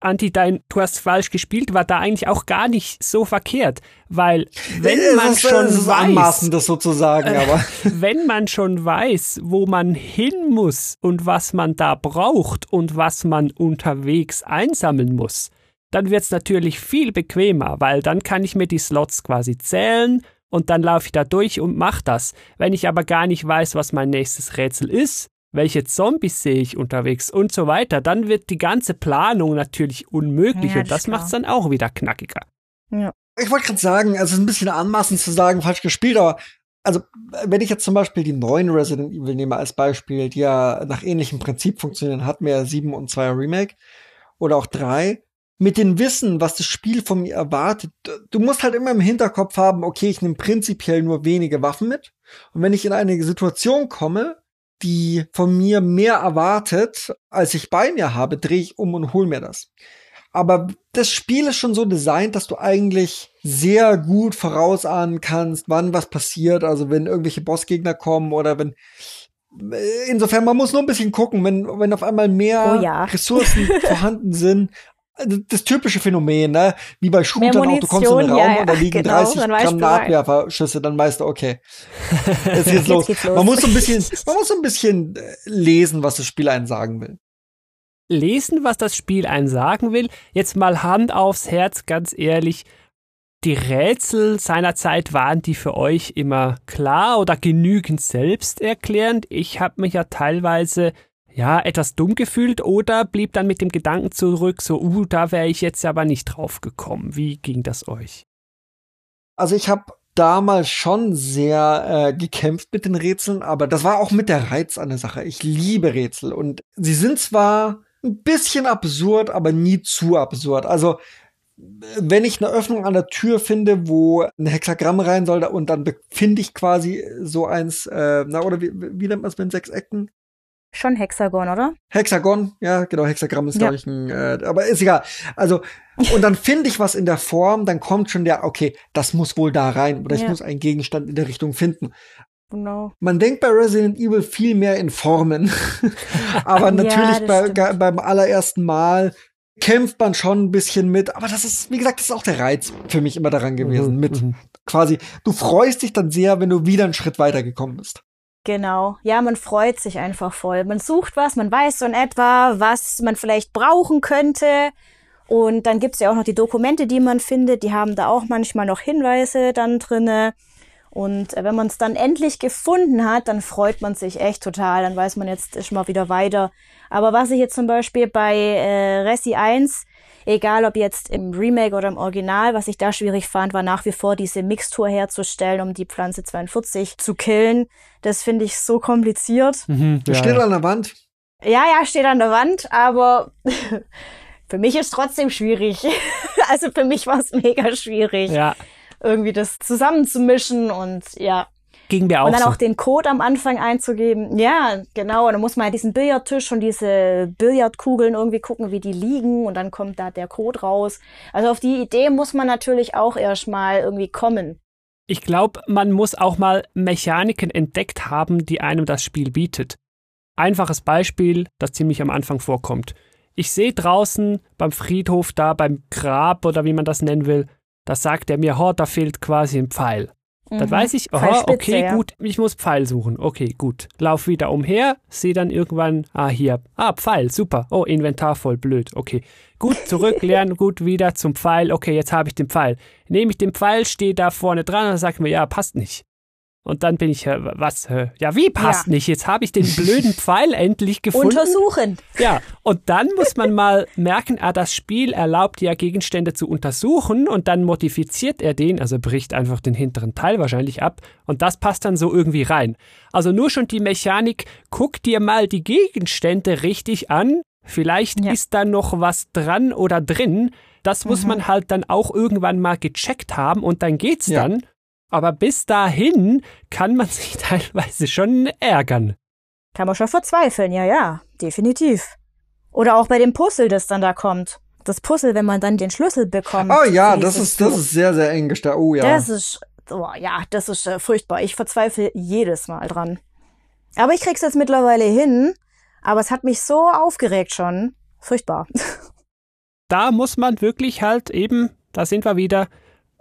Anti, dein, du hast falsch gespielt, war da eigentlich auch gar nicht so verkehrt, weil wenn es man schon ist weiß, das sozusagen, aber wenn man schon weiß, wo man hin muss und was man da braucht und was man unterwegs einsammeln muss, dann wird's natürlich viel bequemer, weil dann kann ich mir die Slots quasi zählen und dann laufe ich da durch und mach das. Wenn ich aber gar nicht weiß, was mein nächstes Rätsel ist, welche Zombies sehe ich unterwegs und so weiter, dann wird die ganze Planung natürlich unmöglich ja, und das macht es dann auch wieder knackiger. Ja. Ich wollte gerade sagen, es ist ein bisschen anmaßend zu sagen, falsch gespielt, aber also wenn ich jetzt zum Beispiel die neuen Resident Evil nehme als Beispiel, die ja nach ähnlichem Prinzip funktionieren, hatten wir ja 7 und 2 Remake oder auch 3, mit dem Wissen, was das Spiel von mir erwartet, du musst halt immer im Hinterkopf haben, okay, ich nehme prinzipiell nur wenige Waffen mit. Und wenn ich in eine Situation komme, die von mir mehr erwartet, als ich bei mir habe, drehe ich um und hol mir das. Aber das Spiel ist schon so designt, dass du eigentlich sehr gut vorausahnen kannst, wann was passiert. Also wenn irgendwelche Bossgegner kommen oder wenn Insofern, man muss nur ein bisschen gucken, wenn, wenn auf einmal mehr oh ja. Ressourcen vorhanden sind, das typische Phänomen, ne? Wie bei Shootern auch, du kommst in den Raum ja, ja, und da liegen genau, 30 Gramm Nachwerferschüsse, dann weißt du, okay. Jetzt geht's los. Jetzt los. Man muss so ein bisschen, man muss so ein bisschen äh, lesen, was das Spiel einen sagen will. Lesen, was das Spiel einen sagen will. Jetzt mal Hand aufs Herz, ganz ehrlich. Die Rätsel seiner Zeit waren die für euch immer klar oder genügend selbsterklärend. Ich habe mich ja teilweise ja, etwas dumm gefühlt oder blieb dann mit dem Gedanken zurück, so, uh, da wäre ich jetzt aber nicht drauf gekommen. Wie ging das euch? Also ich habe damals schon sehr äh, gekämpft mit den Rätseln, aber das war auch mit der Reiz an der Sache. Ich liebe Rätsel und sie sind zwar ein bisschen absurd, aber nie zu absurd. Also wenn ich eine Öffnung an der Tür finde, wo ein Hexagramm rein soll und dann finde ich quasi so eins, äh, na oder wie, wie nennt man es mit sechs Ecken? Schon Hexagon, oder? Hexagon, ja, genau, Hexagramm ist, ja. glaube ich, ein, äh, aber ist egal. Also, und dann finde ich was in der Form, dann kommt schon der, okay, das muss wohl da rein, oder ja. ich muss einen Gegenstand in der Richtung finden. Genau. Man denkt bei Resident Evil viel mehr in Formen. aber natürlich ja, bei, beim allerersten Mal kämpft man schon ein bisschen mit. Aber das ist, wie gesagt, das ist auch der Reiz für mich immer daran gewesen. Mhm, mit mhm. quasi, du freust dich dann sehr, wenn du wieder einen Schritt weiter gekommen bist. Genau. Ja, man freut sich einfach voll. Man sucht was, man weiß so in etwa, was man vielleicht brauchen könnte. Und dann gibt's ja auch noch die Dokumente, die man findet. Die haben da auch manchmal noch Hinweise dann drinne. Und äh, wenn man es dann endlich gefunden hat, dann freut man sich echt total. Dann weiß man jetzt ist mal wieder weiter. Aber was ich jetzt zum Beispiel bei äh, Resi 1 Egal ob jetzt im Remake oder im Original, was ich da schwierig fand, war nach wie vor diese Mixtur herzustellen, um die Pflanze 42 zu killen. Das finde ich so kompliziert. Mhm, ja, steht ja. an der Wand. Ja, ja, steht an der Wand, aber für mich ist trotzdem schwierig. also für mich war es mega schwierig. Ja. Irgendwie das zusammenzumischen und ja. Ging mir auch Und dann so. auch den Code am Anfang einzugeben. Ja, genau. Und dann muss man diesen Billardtisch und diese Billardkugeln irgendwie gucken, wie die liegen. Und dann kommt da der Code raus. Also auf die Idee muss man natürlich auch erstmal irgendwie kommen. Ich glaube, man muss auch mal Mechaniken entdeckt haben, die einem das Spiel bietet. Einfaches Beispiel, das ziemlich am Anfang vorkommt. Ich sehe draußen beim Friedhof da, beim Grab oder wie man das nennen will, da sagt er mir, oh, da fehlt quasi ein Pfeil. Dann Mhm. weiß ich, aha, okay, gut, ich muss Pfeil suchen. Okay, gut. Lauf wieder umher, sehe dann irgendwann, ah, hier, ah, Pfeil, super. Oh, Inventar voll blöd. Okay. Gut, zurück, lernen, gut, wieder zum Pfeil. Okay, jetzt habe ich den Pfeil. Nehme ich den Pfeil, stehe da vorne dran und sagt mir, ja, passt nicht. Und dann bin ich, was, ja, wie passt Ja. nicht? Jetzt habe ich den blöden Pfeil endlich gefunden. Untersuchen. Ja, und dann muss man mal merken, ah, das Spiel erlaubt ja Gegenstände zu untersuchen und dann modifiziert er den, also bricht einfach den hinteren Teil wahrscheinlich ab und das passt dann so irgendwie rein. Also nur schon die Mechanik, guck dir mal die Gegenstände richtig an, vielleicht Ja. ist da noch was dran oder drin. Das muss man halt dann auch irgendwann mal gecheckt haben und dann geht's Ja. dann. Aber bis dahin kann man sich teilweise schon ärgern. Kann man schon verzweifeln, ja, ja, definitiv. Oder auch bei dem Puzzle, das dann da kommt. Das Puzzle, wenn man dann den Schlüssel bekommt. Oh ja, das ist, das ist sehr, sehr eng gestellt. Oh ja. Das ist, oh, ja, das ist äh, furchtbar. Ich verzweifle jedes Mal dran. Aber ich krieg's jetzt mittlerweile hin. Aber es hat mich so aufgeregt schon. Furchtbar. da muss man wirklich halt eben, da sind wir wieder,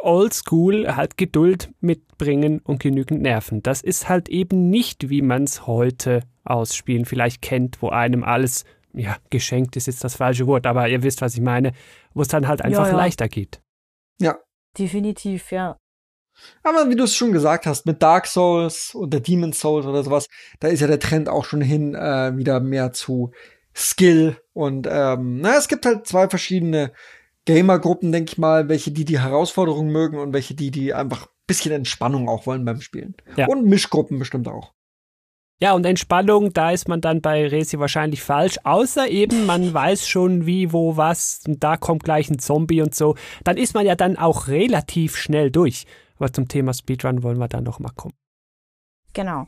oldschool, halt Geduld mitbringen und genügend Nerven. Das ist halt eben nicht, wie man es heute ausspielen vielleicht kennt, wo einem alles, ja, geschenkt ist jetzt das falsche Wort, aber ihr wisst, was ich meine, wo es dann halt einfach ja. leichter geht. ja. Definitiv, ja. Aber wie du es schon gesagt hast, mit Dark Souls oder Demon Souls oder sowas, da ist ja der Trend auch schon hin äh, wieder mehr zu Skill. Und ähm, na, es gibt halt zwei verschiedene Gamer-Gruppen, denke ich mal, welche die die Herausforderung mögen und welche die die einfach ein bisschen Entspannung auch wollen beim Spielen. Ja. Und Mischgruppen bestimmt auch. Ja, und Entspannung, da ist man dann bei Resi wahrscheinlich falsch, außer eben, man weiß schon wie, wo, was, und da kommt gleich ein Zombie und so. Dann ist man ja dann auch relativ schnell durch. Aber zum Thema Speedrun wollen wir dann noch mal kommen. Genau.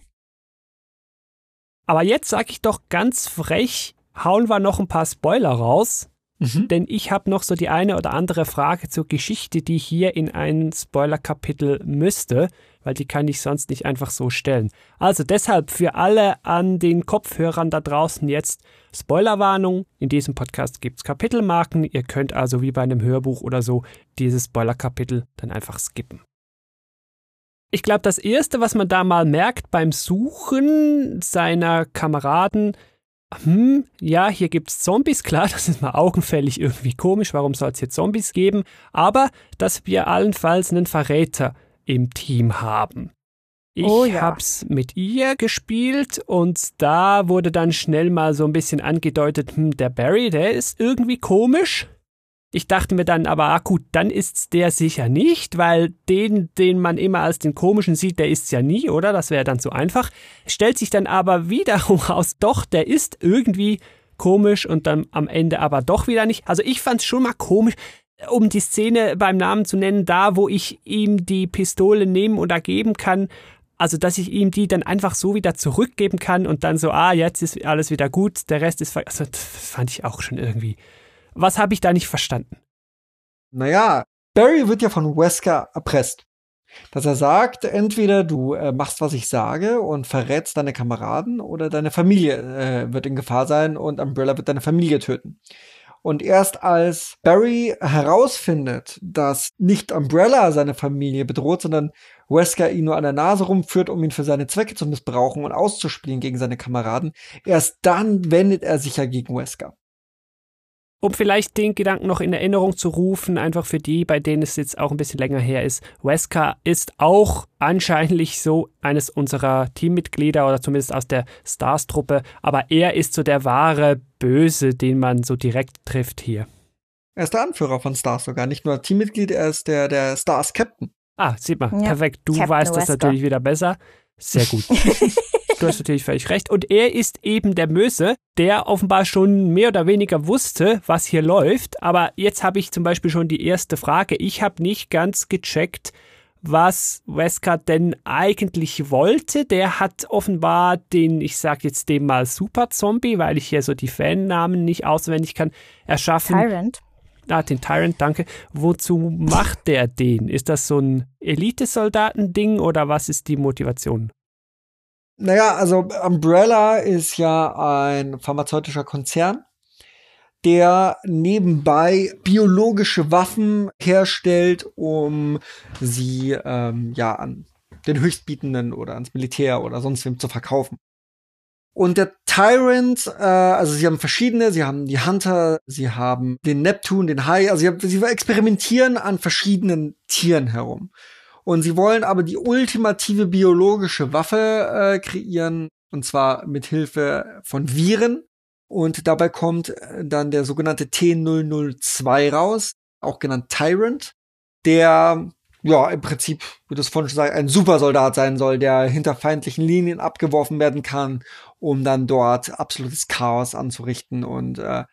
Aber jetzt sag ich doch ganz frech, hauen wir noch ein paar Spoiler raus, Mhm. denn ich habe noch so die eine oder andere Frage zur Geschichte, die hier in ein Spoiler-Kapitel müsste, weil die kann ich sonst nicht einfach so stellen. Also deshalb für alle an den Kopfhörern da draußen jetzt Spoilerwarnung. In diesem Podcast gibt's Kapitelmarken. Ihr könnt also wie bei einem Hörbuch oder so dieses Spoiler-Kapitel dann einfach skippen. Ich glaube, das Erste, was man da mal merkt beim Suchen seiner Kameraden, hm, ja, hier gibt's Zombies, klar, das ist mal augenfällig irgendwie komisch, warum soll es hier Zombies geben, aber dass wir allenfalls einen Verräter im Team haben. Ich Oh ja. hab's mit ihr gespielt und da wurde dann schnell mal so ein bisschen angedeutet, hm, der Barry, der ist irgendwie komisch. Ich dachte mir dann aber, ah gut, dann ist's der sicher nicht, weil den, den man immer als den komischen sieht, der ist's ja nie, oder? Das wäre dann so einfach. Stellt sich dann aber wiederum raus, doch, der ist irgendwie komisch und dann am Ende aber doch wieder nicht. Also ich fand's schon mal komisch, um die Szene beim Namen zu nennen, da wo ich ihm die Pistole nehmen oder geben kann, also dass ich ihm die dann einfach so wieder zurückgeben kann und dann so, ah, jetzt ist alles wieder gut, der Rest ist, also das fand ich auch schon irgendwie. Was habe ich da nicht verstanden? Naja, Barry wird ja von Wesker erpresst. Dass er sagt, entweder du äh, machst, was ich sage und verrätst deine Kameraden oder deine Familie äh, wird in Gefahr sein und Umbrella wird deine Familie töten. Und erst als Barry herausfindet, dass nicht Umbrella seine Familie bedroht, sondern Wesker ihn nur an der Nase rumführt, um ihn für seine Zwecke zu missbrauchen und auszuspielen gegen seine Kameraden, erst dann wendet er sich ja gegen Wesker. Um vielleicht den Gedanken noch in Erinnerung zu rufen, einfach für die, bei denen es jetzt auch ein bisschen länger her ist. Wesker ist auch anscheinend so eines unserer Teammitglieder oder zumindest aus der Stars-Truppe, aber er ist so der wahre Böse, den man so direkt trifft hier. Er ist der Anführer von Stars sogar. Nicht nur Teammitglied, er ist der, der Stars Captain. Ah, sieht man. Ja. Perfekt. Du Captain weißt das Wesker. natürlich wieder besser. Sehr gut. du hast natürlich völlig recht. Und er ist eben der Möse, der offenbar schon mehr oder weniger wusste, was hier läuft. Aber jetzt habe ich zum Beispiel schon die erste Frage. Ich habe nicht ganz gecheckt, was Wesker denn eigentlich wollte. Der hat offenbar den, ich sag jetzt dem mal Super Zombie, weil ich hier so die Fannamen nicht auswendig kann, erschaffen. Tyrant. Ah, den Tyrant, danke. Wozu macht der den? Ist das so ein Elitesoldatending oder was ist die Motivation? Naja, also Umbrella ist ja ein pharmazeutischer Konzern, der nebenbei biologische Waffen herstellt, um sie ähm, ja an den Höchstbietenden oder ans Militär oder sonst wem zu verkaufen. Und der Tyrant, äh, also sie haben verschiedene, sie haben die Hunter, sie haben den Neptun, den Hai, also sie, haben, sie experimentieren an verschiedenen Tieren herum. Und sie wollen aber die ultimative biologische Waffe äh, kreieren, und zwar mit Hilfe von Viren. Und dabei kommt äh, dann der sogenannte T002 raus, auch genannt Tyrant, der ja im Prinzip, wie du vorhin schon sagst, ein Supersoldat sein soll, der hinter feindlichen Linien abgeworfen werden kann, um dann dort absolutes Chaos anzurichten. Und äh,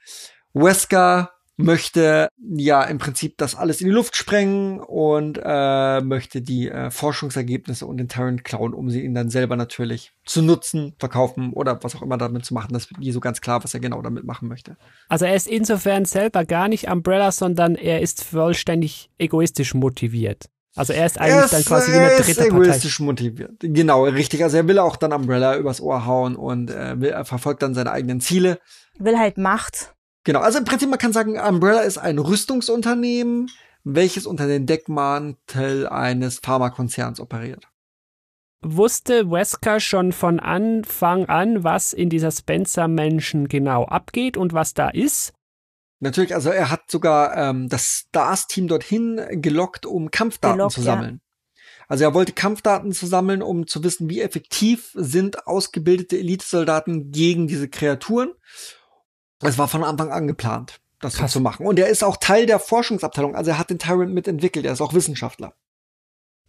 Wesker möchte ja im Prinzip das alles in die Luft sprengen und äh, möchte die äh, Forschungsergebnisse und den Tyrant klauen, um sie ihn dann selber natürlich zu nutzen, verkaufen oder was auch immer damit zu machen. Das wird nie so ganz klar, was er genau damit machen möchte. Also er ist insofern selber gar nicht Umbrella, sondern er ist vollständig egoistisch motiviert. Also er ist eigentlich er ist, dann quasi wie er eine ist dritte Partei. egoistisch motiviert. Genau, richtig. Also er will auch dann Umbrella übers Ohr hauen und äh, will, er verfolgt dann seine eigenen Ziele. Will halt Macht. Genau, also im Prinzip, man kann sagen, Umbrella ist ein Rüstungsunternehmen, welches unter den Deckmantel eines Pharmakonzerns operiert. Wusste Wesker schon von Anfang an, was in dieser Spencer-Menschen genau abgeht und was da ist? Natürlich, also er hat sogar ähm, das Stars-Team dorthin gelockt, um Kampfdaten Gelockt, zu ja. sammeln. Also er wollte Kampfdaten zu sammeln, um zu wissen, wie effektiv sind ausgebildete Elitesoldaten gegen diese Kreaturen. Es war von Anfang an geplant, das so zu machen. Und er ist auch Teil der Forschungsabteilung, also er hat den Tyrant mitentwickelt, er ist auch Wissenschaftler.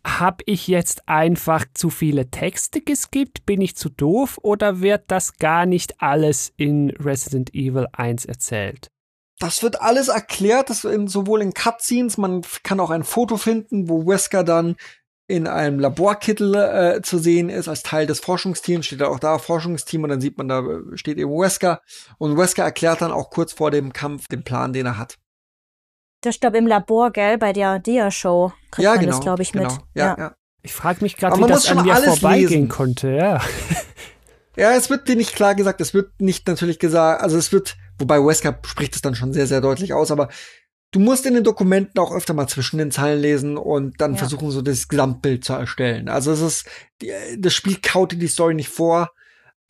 Hab ich jetzt einfach zu viele Texte geskippt? Bin ich zu doof? Oder wird das gar nicht alles in Resident Evil 1 erzählt? Das wird alles erklärt, das in, sowohl in Cutscenes, man kann auch ein Foto finden, wo Wesker dann in einem Laborkittel äh, zu sehen ist, als Teil des Forschungsteams, steht da auch da Forschungsteam und dann sieht man, da äh, steht eben Wesker. Und Wesker erklärt dann auch kurz vor dem Kampf den Plan, den er hat. Das glaube im Labor, gell, bei der Dia-Show kriegt ja, man genau. das, glaube ich, genau. mit. Ja, ja. Ich frage mich gerade, wie man das an schon mir alles vorbeigehen lesen. konnte. Ja. Ja, es wird dir nicht klar gesagt, es wird nicht natürlich gesagt, also es wird, wobei Wesker spricht es dann schon sehr, sehr deutlich aus, aber du musst in den Dokumenten auch öfter mal zwischen den Zeilen lesen und dann Ja. versuchen, so das Gesamtbild zu erstellen. Also es ist, das Spiel kaut dir die Story nicht vor.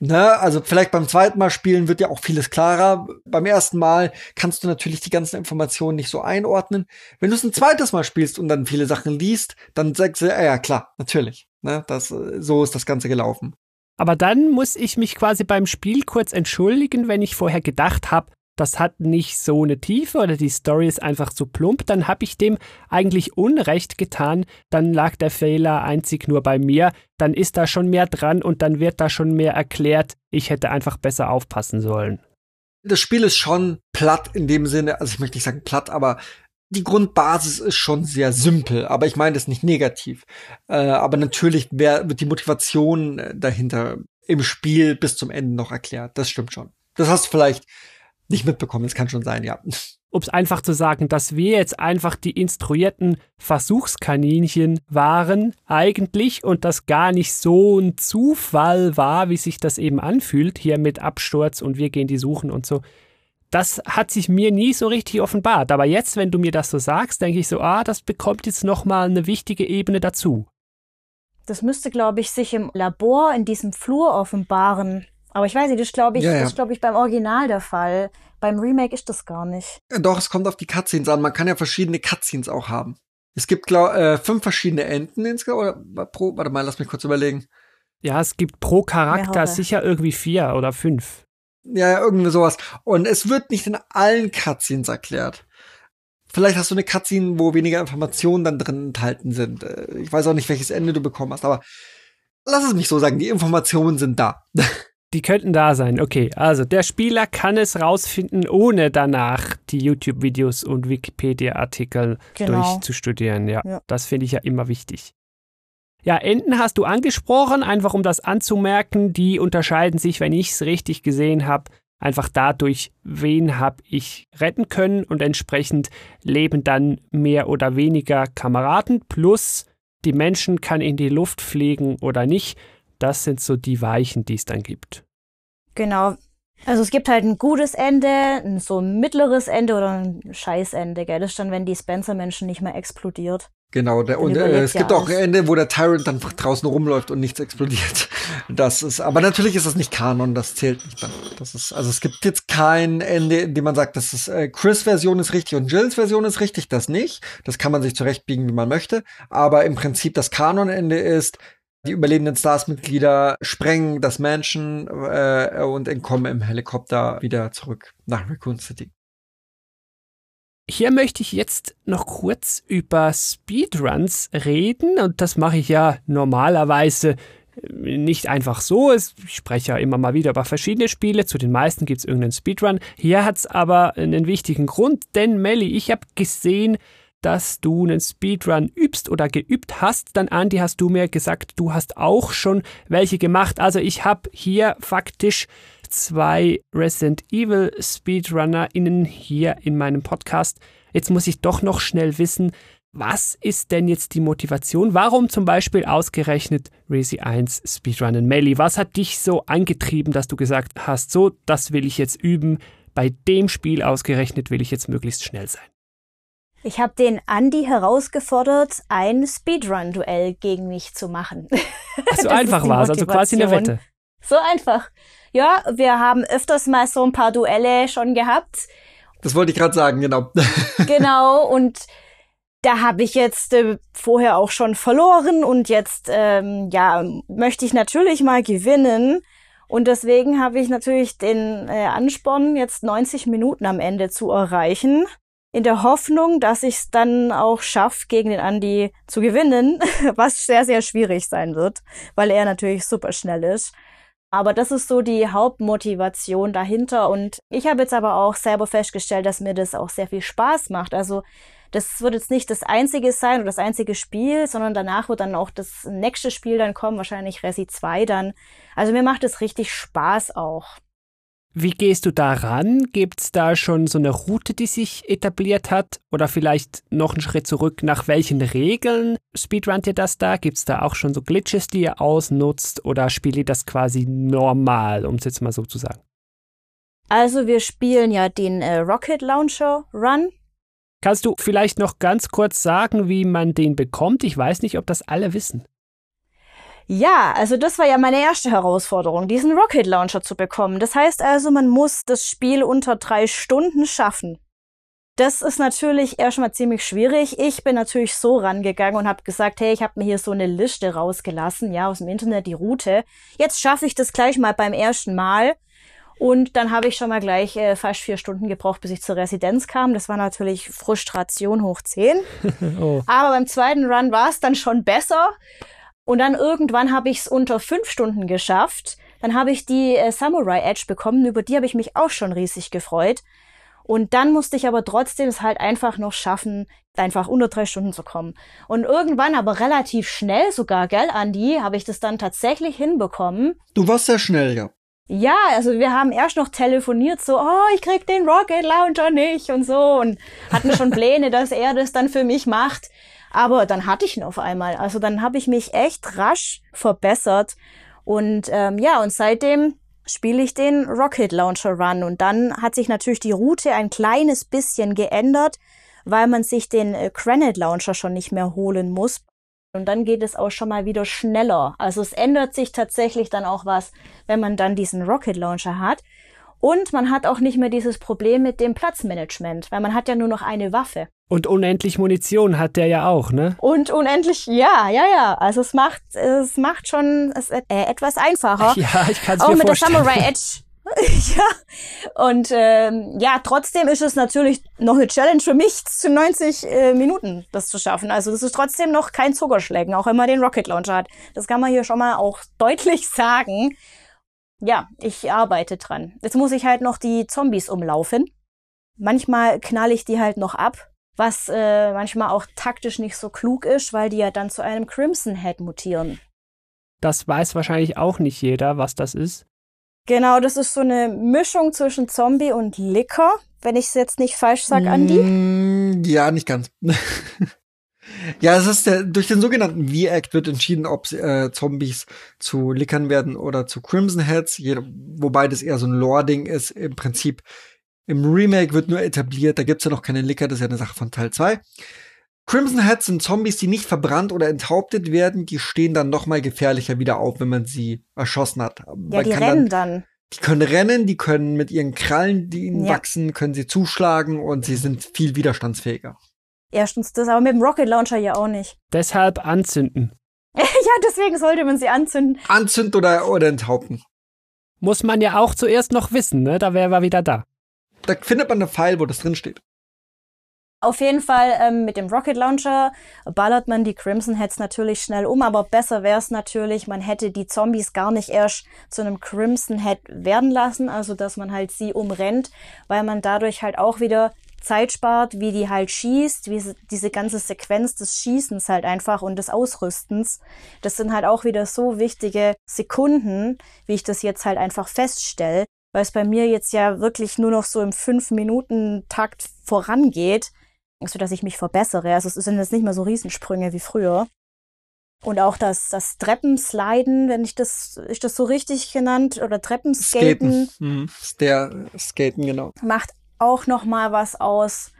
Ne, also vielleicht beim zweiten Mal spielen wird ja auch vieles klarer. Beim ersten Mal kannst du natürlich die ganzen Informationen nicht so einordnen. Wenn du es ein zweites Mal spielst und dann viele Sachen liest, dann sagst du, ja, ja klar, natürlich. Ne, das, so ist das Ganze gelaufen. Aber dann muss ich mich quasi beim Spiel kurz entschuldigen, wenn ich vorher gedacht habe, das hat nicht so eine Tiefe oder die Story ist einfach zu plump, dann habe ich dem eigentlich Unrecht getan, dann lag der Fehler einzig nur bei mir, dann ist da schon mehr dran und dann wird da schon mehr erklärt, ich hätte einfach besser aufpassen sollen. das Spiel ist schon platt in dem Sinne, also ich möchte nicht sagen platt, aber die Grundbasis ist schon sehr simpel, aber ich meine das nicht negativ. Äh, aber natürlich wär, wird die Motivation äh, dahinter im Spiel bis zum Ende noch erklärt. Das stimmt schon. Das hast du vielleicht nicht mitbekommen, das kann schon sein, ja. Um es einfach zu sagen, dass wir jetzt einfach die instruierten Versuchskaninchen waren eigentlich und das gar nicht so ein Zufall war, wie sich das eben anfühlt, hier mit Absturz und wir gehen die suchen und so. Das hat sich mir nie so richtig offenbart. Aber jetzt, wenn du mir das so sagst, denke ich so, ah, das bekommt jetzt nochmal eine wichtige Ebene dazu. Das müsste, glaube ich, sich im Labor in diesem Flur offenbaren. Aber ich weiß nicht, das glaube ich, Ja, ja. das ist, glaube ich, beim Original der Fall. Beim Remake ist das gar nicht. Äh, Doch, es kommt auf die Cutscenes an. Man kann ja verschiedene Cutscenes auch haben. Es gibt, glaub, äh, fünf verschiedene Enden insgesamt. Oder pro, warte mal, lass mich kurz überlegen. Ja, es gibt pro Charakter sicher irgendwie vier oder fünf. Ja, ja, irgendwie sowas. Und es wird nicht in allen Cutscenes erklärt. Vielleicht hast du eine Cutscene, wo weniger Informationen dann drin enthalten sind. Äh, ich weiß auch nicht, welches Ende du bekommen hast, aber lass es mich so sagen, die Informationen sind da. Die könnten da sein. Okay, also der Spieler kann es rausfinden, ohne danach die YouTube-Videos und Wikipedia-Artikel Genau. durchzustudieren. Ja, Ja. das finde ich ja immer wichtig. Ja, Enten hast du angesprochen, einfach um das anzumerken. Die unterscheiden sich, wenn ich es richtig gesehen habe, einfach dadurch, wen habe ich retten können und entsprechend leben dann mehr oder weniger Kameraden plus die Menschen kann in die Luft fliegen oder nicht. Das sind so die Weichen, die es dann gibt. Genau. Also es gibt halt ein gutes Ende, ein so mittleres Ende oder ein Scheißende, gell? Das ist dann, wenn die Spencer-Menschen nicht mehr explodiert. Genau, der, und äh, es ja gibt auch alles. Ende, wo der Tyrant dann draußen rumläuft und nichts explodiert. Das ist, aber natürlich ist das nicht Kanon, das zählt nicht dann. Das ist, also es gibt jetzt kein Ende, in dem man sagt, das ist äh, Chris Version ist richtig und Jills Version ist richtig, das nicht. Das kann man sich zurechtbiegen, wie man möchte. Aber im Prinzip das Kanonende ist, die überlebenden Stars-Mitglieder sprengen das Mansion äh, und entkommen im Helikopter wieder zurück nach Raccoon City. Hier möchte ich jetzt noch kurz über Speedruns reden und das mache ich ja normalerweise äh, nicht einfach so. Ich spreche ja immer mal wieder über verschiedene Spiele. Zu den meisten gibt es irgendeinen Speedrun. Hier hat es aber einen wichtigen Grund, denn Melly, ich habe gesehen, dass du einen Speedrun übst oder geübt hast. Dann, Andi, hast du mir gesagt, du hast auch schon welche gemacht. Also ich habe hier faktisch zwei Resident Evil SpeedrunnerInnen hier in meinem Podcast. Jetzt muss ich doch noch schnell wissen, was ist denn jetzt die Motivation? Warum zum Beispiel ausgerechnet Resi 1 Speedrunnen? Melly, was hat dich so angetrieben, dass du gesagt hast, so, das will ich jetzt üben, bei dem Spiel ausgerechnet will ich jetzt möglichst schnell sein? Ich habe den Andy herausgefordert, ein Speedrun-Duell gegen mich zu machen. Ach, so einfach war es, also quasi eine. Wette. So einfach. Ja, wir haben öfters mal so ein paar Duelle schon gehabt. Das wollte ich gerade sagen, genau. Genau, und da habe ich jetzt äh, vorher auch schon verloren und jetzt ähm, ja möchte ich natürlich mal gewinnen und deswegen habe ich natürlich den äh, Ansporn jetzt 90 Minuten am Ende zu erreichen in der Hoffnung, dass ich es dann auch schaffe, gegen den Andi zu gewinnen, was sehr sehr schwierig sein wird, weil er natürlich super schnell ist. Aber das ist so die Hauptmotivation dahinter. Und ich habe jetzt aber auch selber festgestellt, dass mir das auch sehr viel Spaß macht. Also das wird jetzt nicht das einzige sein oder das einzige Spiel, sondern danach wird dann auch das nächste Spiel dann kommen, wahrscheinlich Resi 2 dann. Also mir macht es richtig Spaß auch. Wie gehst du da ran? Gibt es da schon so eine Route, die sich etabliert hat? Oder vielleicht noch einen Schritt zurück, nach welchen Regeln speedrunnt ihr das da? Gibt es da auch schon so Glitches, die ihr ausnutzt? Oder spielt ihr das quasi normal, um es jetzt mal so zu sagen? Also wir spielen ja den äh, Rocket Launcher Run. Kannst du vielleicht noch ganz kurz sagen, wie man den bekommt? Ich weiß nicht, ob das alle wissen. Ja, also das war ja meine erste Herausforderung, diesen Rocket Launcher zu bekommen. Das heißt also, man muss das Spiel unter drei Stunden schaffen. Das ist natürlich erstmal ziemlich schwierig. Ich bin natürlich so rangegangen und habe gesagt, hey, ich habe mir hier so eine Liste rausgelassen, ja, aus dem Internet die Route. Jetzt schaffe ich das gleich mal beim ersten Mal. Und dann habe ich schon mal gleich äh, fast vier Stunden gebraucht, bis ich zur Residenz kam. Das war natürlich Frustration hoch zehn. Oh. Aber beim zweiten Run war es dann schon besser. Und dann irgendwann habe ich es unter fünf Stunden geschafft. Dann habe ich die äh, Samurai Edge bekommen, über die habe ich mich auch schon riesig gefreut. Und dann musste ich aber trotzdem es halt einfach noch schaffen, einfach unter drei Stunden zu kommen. Und irgendwann, aber relativ schnell sogar, gell, Andi, habe ich das dann tatsächlich hinbekommen. Du warst sehr schnell, ja. Ja, also wir haben erst noch telefoniert, so, oh, ich krieg den Rocket Launcher nicht und so und hatten schon Pläne, dass er das dann für mich macht. Aber dann hatte ich ihn auf einmal. Also dann habe ich mich echt rasch verbessert. Und ähm, ja, und seitdem spiele ich den Rocket Launcher Run. Und dann hat sich natürlich die Route ein kleines bisschen geändert, weil man sich den äh, Granite Launcher schon nicht mehr holen muss. Und dann geht es auch schon mal wieder schneller. Also es ändert sich tatsächlich dann auch was, wenn man dann diesen Rocket Launcher hat. Und man hat auch nicht mehr dieses Problem mit dem Platzmanagement, weil man hat ja nur noch eine Waffe. Und unendlich Munition hat der ja auch, ne? Und unendlich, ja, ja, ja. Also es macht, es macht schon es, äh, etwas einfacher. Ja, ich kann es auch mir mit der vorstellen. Samurai Edge ja. Und ähm, ja, trotzdem ist es natürlich noch eine Challenge für mich, zu 90 äh, Minuten das zu schaffen. Also das ist trotzdem noch kein Zuckerschlägen, auch wenn man den Rocket Launcher hat. Das kann man hier schon mal auch deutlich sagen. Ja, ich arbeite dran. Jetzt muss ich halt noch die Zombies umlaufen. Manchmal knall ich die halt noch ab, was äh, manchmal auch taktisch nicht so klug ist, weil die ja dann zu einem Crimson Head mutieren. Das weiß wahrscheinlich auch nicht jeder, was das ist. Genau, das ist so eine Mischung zwischen Zombie und Licker, wenn ich es jetzt nicht falsch sag, Andi. Mm, ja, nicht ganz. ja, es ist der, durch den sogenannten V-Act wird entschieden, ob äh, Zombies zu Lickern werden oder zu Crimson Heads, wobei das eher so ein Lore-Ding ist. Im Prinzip im Remake wird nur etabliert, da gibt's ja noch keine Licker, das ist ja eine Sache von Teil 2. Crimson Heads sind Zombies, die nicht verbrannt oder enthauptet werden. Die stehen dann noch mal gefährlicher wieder auf, wenn man sie erschossen hat. Ja, man die rennen dann, dann, Die können rennen, die können mit ihren Krallen, die ihnen ja. wachsen, können sie zuschlagen und sie sind viel widerstandsfähiger. Erstens das, aber mit dem Rocket Launcher ja auch nicht. Deshalb anzünden. ja, deswegen sollte man sie anzünden. Anzünden oder, oder enthaupten. Muss man ja auch zuerst noch wissen, ne? Da wäre wir wieder da. Da findet man eine Pfeil, wo das drin steht. Auf jeden Fall ähm, mit dem Rocket Launcher ballert man die Crimson Heads natürlich schnell um, aber besser wäre es natürlich, man hätte die Zombies gar nicht erst zu einem Crimson Head werden lassen, also dass man halt sie umrennt, weil man dadurch halt auch wieder Zeit spart, wie die halt schießt, wie diese ganze Sequenz des Schießens halt einfach und des Ausrüstens. Das sind halt auch wieder so wichtige Sekunden, wie ich das jetzt halt einfach feststelle, weil es bei mir jetzt ja wirklich nur noch so im 5-Minuten-Takt vorangeht so dass ich mich verbessere. Also es sind jetzt nicht mehr so Riesensprünge wie früher. Und auch das, das Treppensliden, wenn ich das, ist das so richtig genannt, oder Treppenskaten. Skaten. Hm. Der Skaten, genau. Macht auch noch mal was aus.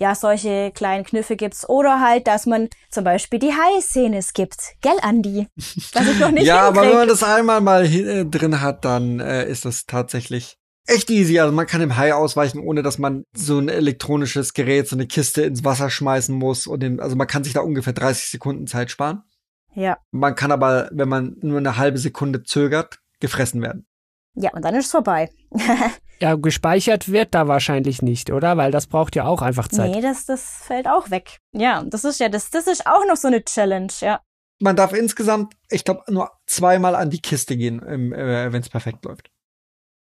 Ja, solche kleinen Kniffe gibt's. Oder halt, dass man zum Beispiel die High-Szene skippt. Gell, Andi? Was ich noch nicht Ja, hinkrieg. aber wenn man das einmal mal äh, drin hat, dann äh, ist das tatsächlich echt easy. Also man kann im Hai ausweichen, ohne dass man so ein elektronisches Gerät, so eine Kiste ins Wasser schmeißen muss. Und den, also man kann sich da ungefähr 30 Sekunden Zeit sparen. Ja. Man kann aber, wenn man nur eine halbe Sekunde zögert, gefressen werden. Ja, und dann ist es vorbei. ja, gespeichert wird da wahrscheinlich nicht, oder? Weil das braucht ja auch einfach Zeit. Nee, das, das fällt auch weg. Ja, das ist ja, das, das ist auch noch so eine Challenge, ja. Man darf insgesamt, ich glaube, nur zweimal an die Kiste gehen, äh, wenn es perfekt läuft.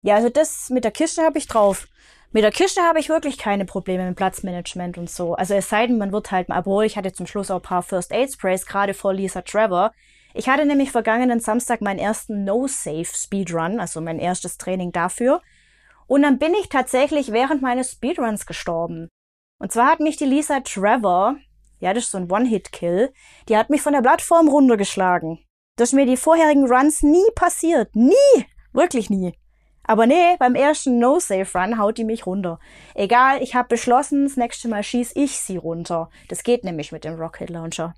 Ja, also das mit der Kiste habe ich drauf. Mit der Kiste habe ich wirklich keine Probleme mit Platzmanagement und so. Also es sei denn, man wird halt, obwohl ich hatte zum Schluss auch ein paar First Aid Sprays, gerade vor Lisa Trevor. Ich hatte nämlich vergangenen Samstag meinen ersten No-Safe Speedrun, also mein erstes Training dafür. Und dann bin ich tatsächlich während meines Speedruns gestorben. Und zwar hat mich die Lisa Trevor, ja, das ist so ein One-Hit-Kill, die hat mich von der Plattform runtergeschlagen. Das ist mir die vorherigen Runs nie passiert. Nie! Wirklich nie. Aber nee, beim ersten No-Safe-Run haut die mich runter. Egal, ich habe beschlossen, das nächste Mal schieß ich sie runter. Das geht nämlich mit dem Rocket Launcher.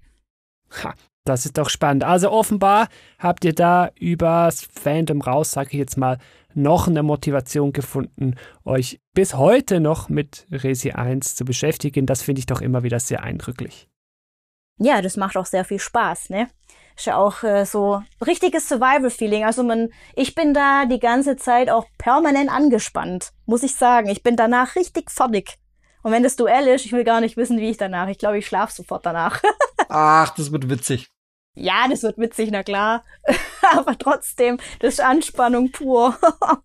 Ha, das ist doch spannend. Also offenbar habt ihr da übers Fandom raus, sage ich jetzt mal, noch eine Motivation gefunden, euch bis heute noch mit Resi 1 zu beschäftigen. Das finde ich doch immer wieder sehr eindrücklich. Ja, das macht auch sehr viel Spaß, ne? ist ja auch äh, so richtiges Survival-Feeling. Also man, ich bin da die ganze Zeit auch permanent angespannt, muss ich sagen. Ich bin danach richtig fertig. Und wenn das Duell ist, ich will gar nicht wissen, wie ich danach. Ich glaube, ich schlafe sofort danach. Ach, das wird witzig. Ja, das wird witzig, na klar. Aber trotzdem, das ist Anspannung pur.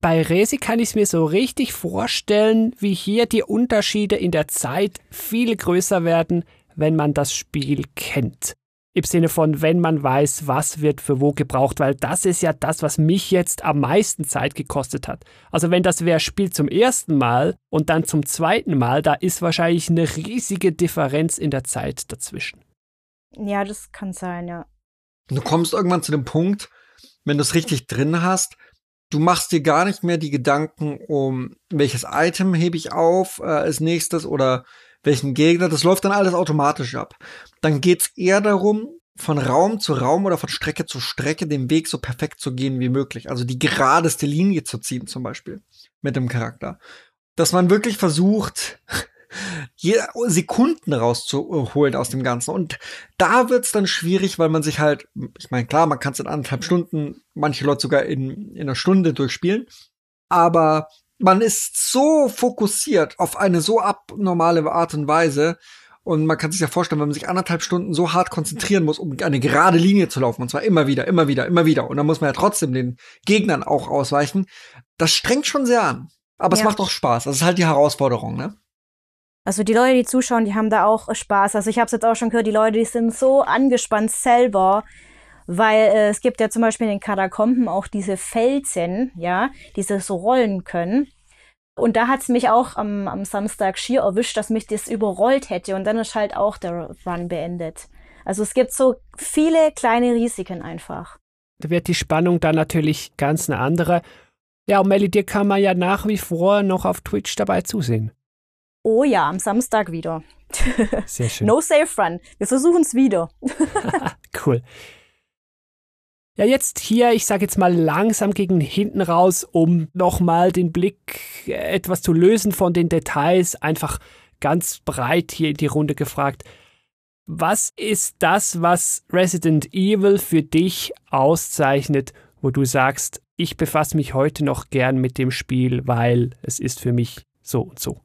Bei Resi kann ich es mir so richtig vorstellen, wie hier die Unterschiede in der Zeit viel größer werden, wenn man das Spiel kennt im Sinne von, wenn man weiß, was wird für wo gebraucht, weil das ist ja das, was mich jetzt am meisten Zeit gekostet hat. Also wenn das wer spielt zum ersten Mal und dann zum zweiten Mal, da ist wahrscheinlich eine riesige Differenz in der Zeit dazwischen. Ja, das kann sein, ja. Du kommst irgendwann zu dem Punkt, wenn du es richtig drin hast, du machst dir gar nicht mehr die Gedanken um, welches Item hebe ich auf äh, als nächstes oder welchen Gegner. Das läuft dann alles automatisch ab. Dann geht's eher darum, von Raum zu Raum oder von Strecke zu Strecke den Weg so perfekt zu gehen wie möglich. Also die geradeste Linie zu ziehen zum Beispiel mit dem Charakter. Dass man wirklich versucht, Sekunden rauszuholen aus dem Ganzen. Und da wird's dann schwierig, weil man sich halt, ich meine, klar, man kann es in anderthalb Stunden, manche Leute sogar in, in einer Stunde durchspielen, aber man ist so fokussiert auf eine so abnormale Art und Weise, und man kann sich ja vorstellen, wenn man sich anderthalb Stunden so hart konzentrieren muss, um eine gerade Linie zu laufen, und zwar immer wieder, immer wieder, immer wieder. Und dann muss man ja trotzdem den Gegnern auch ausweichen. Das strengt schon sehr an. Aber ja. es macht auch Spaß. Das ist halt die Herausforderung, ne? Also die Leute, die zuschauen, die haben da auch Spaß. Also ich habe es jetzt auch schon gehört, die Leute, die sind so angespannt selber, weil äh, es gibt ja zum Beispiel in den Katakomben auch diese Felsen, ja, die so rollen können. Und da hat's mich auch am, am Samstag schier erwischt, dass mich das überrollt hätte. Und dann ist halt auch der Run beendet. Also es gibt so viele kleine Risiken einfach. Da wird die Spannung dann natürlich ganz eine andere. Ja, und Melly, dir kann man ja nach wie vor noch auf Twitch dabei zusehen. Oh ja, am Samstag wieder. Sehr schön. no safe run. Wir versuchen es wieder. cool. Ja, jetzt hier, ich sage jetzt mal langsam gegen hinten raus, um nochmal den Blick etwas zu lösen von den Details, einfach ganz breit hier in die Runde gefragt. Was ist das, was Resident Evil für dich auszeichnet, wo du sagst, ich befasse mich heute noch gern mit dem Spiel, weil es ist für mich so und so?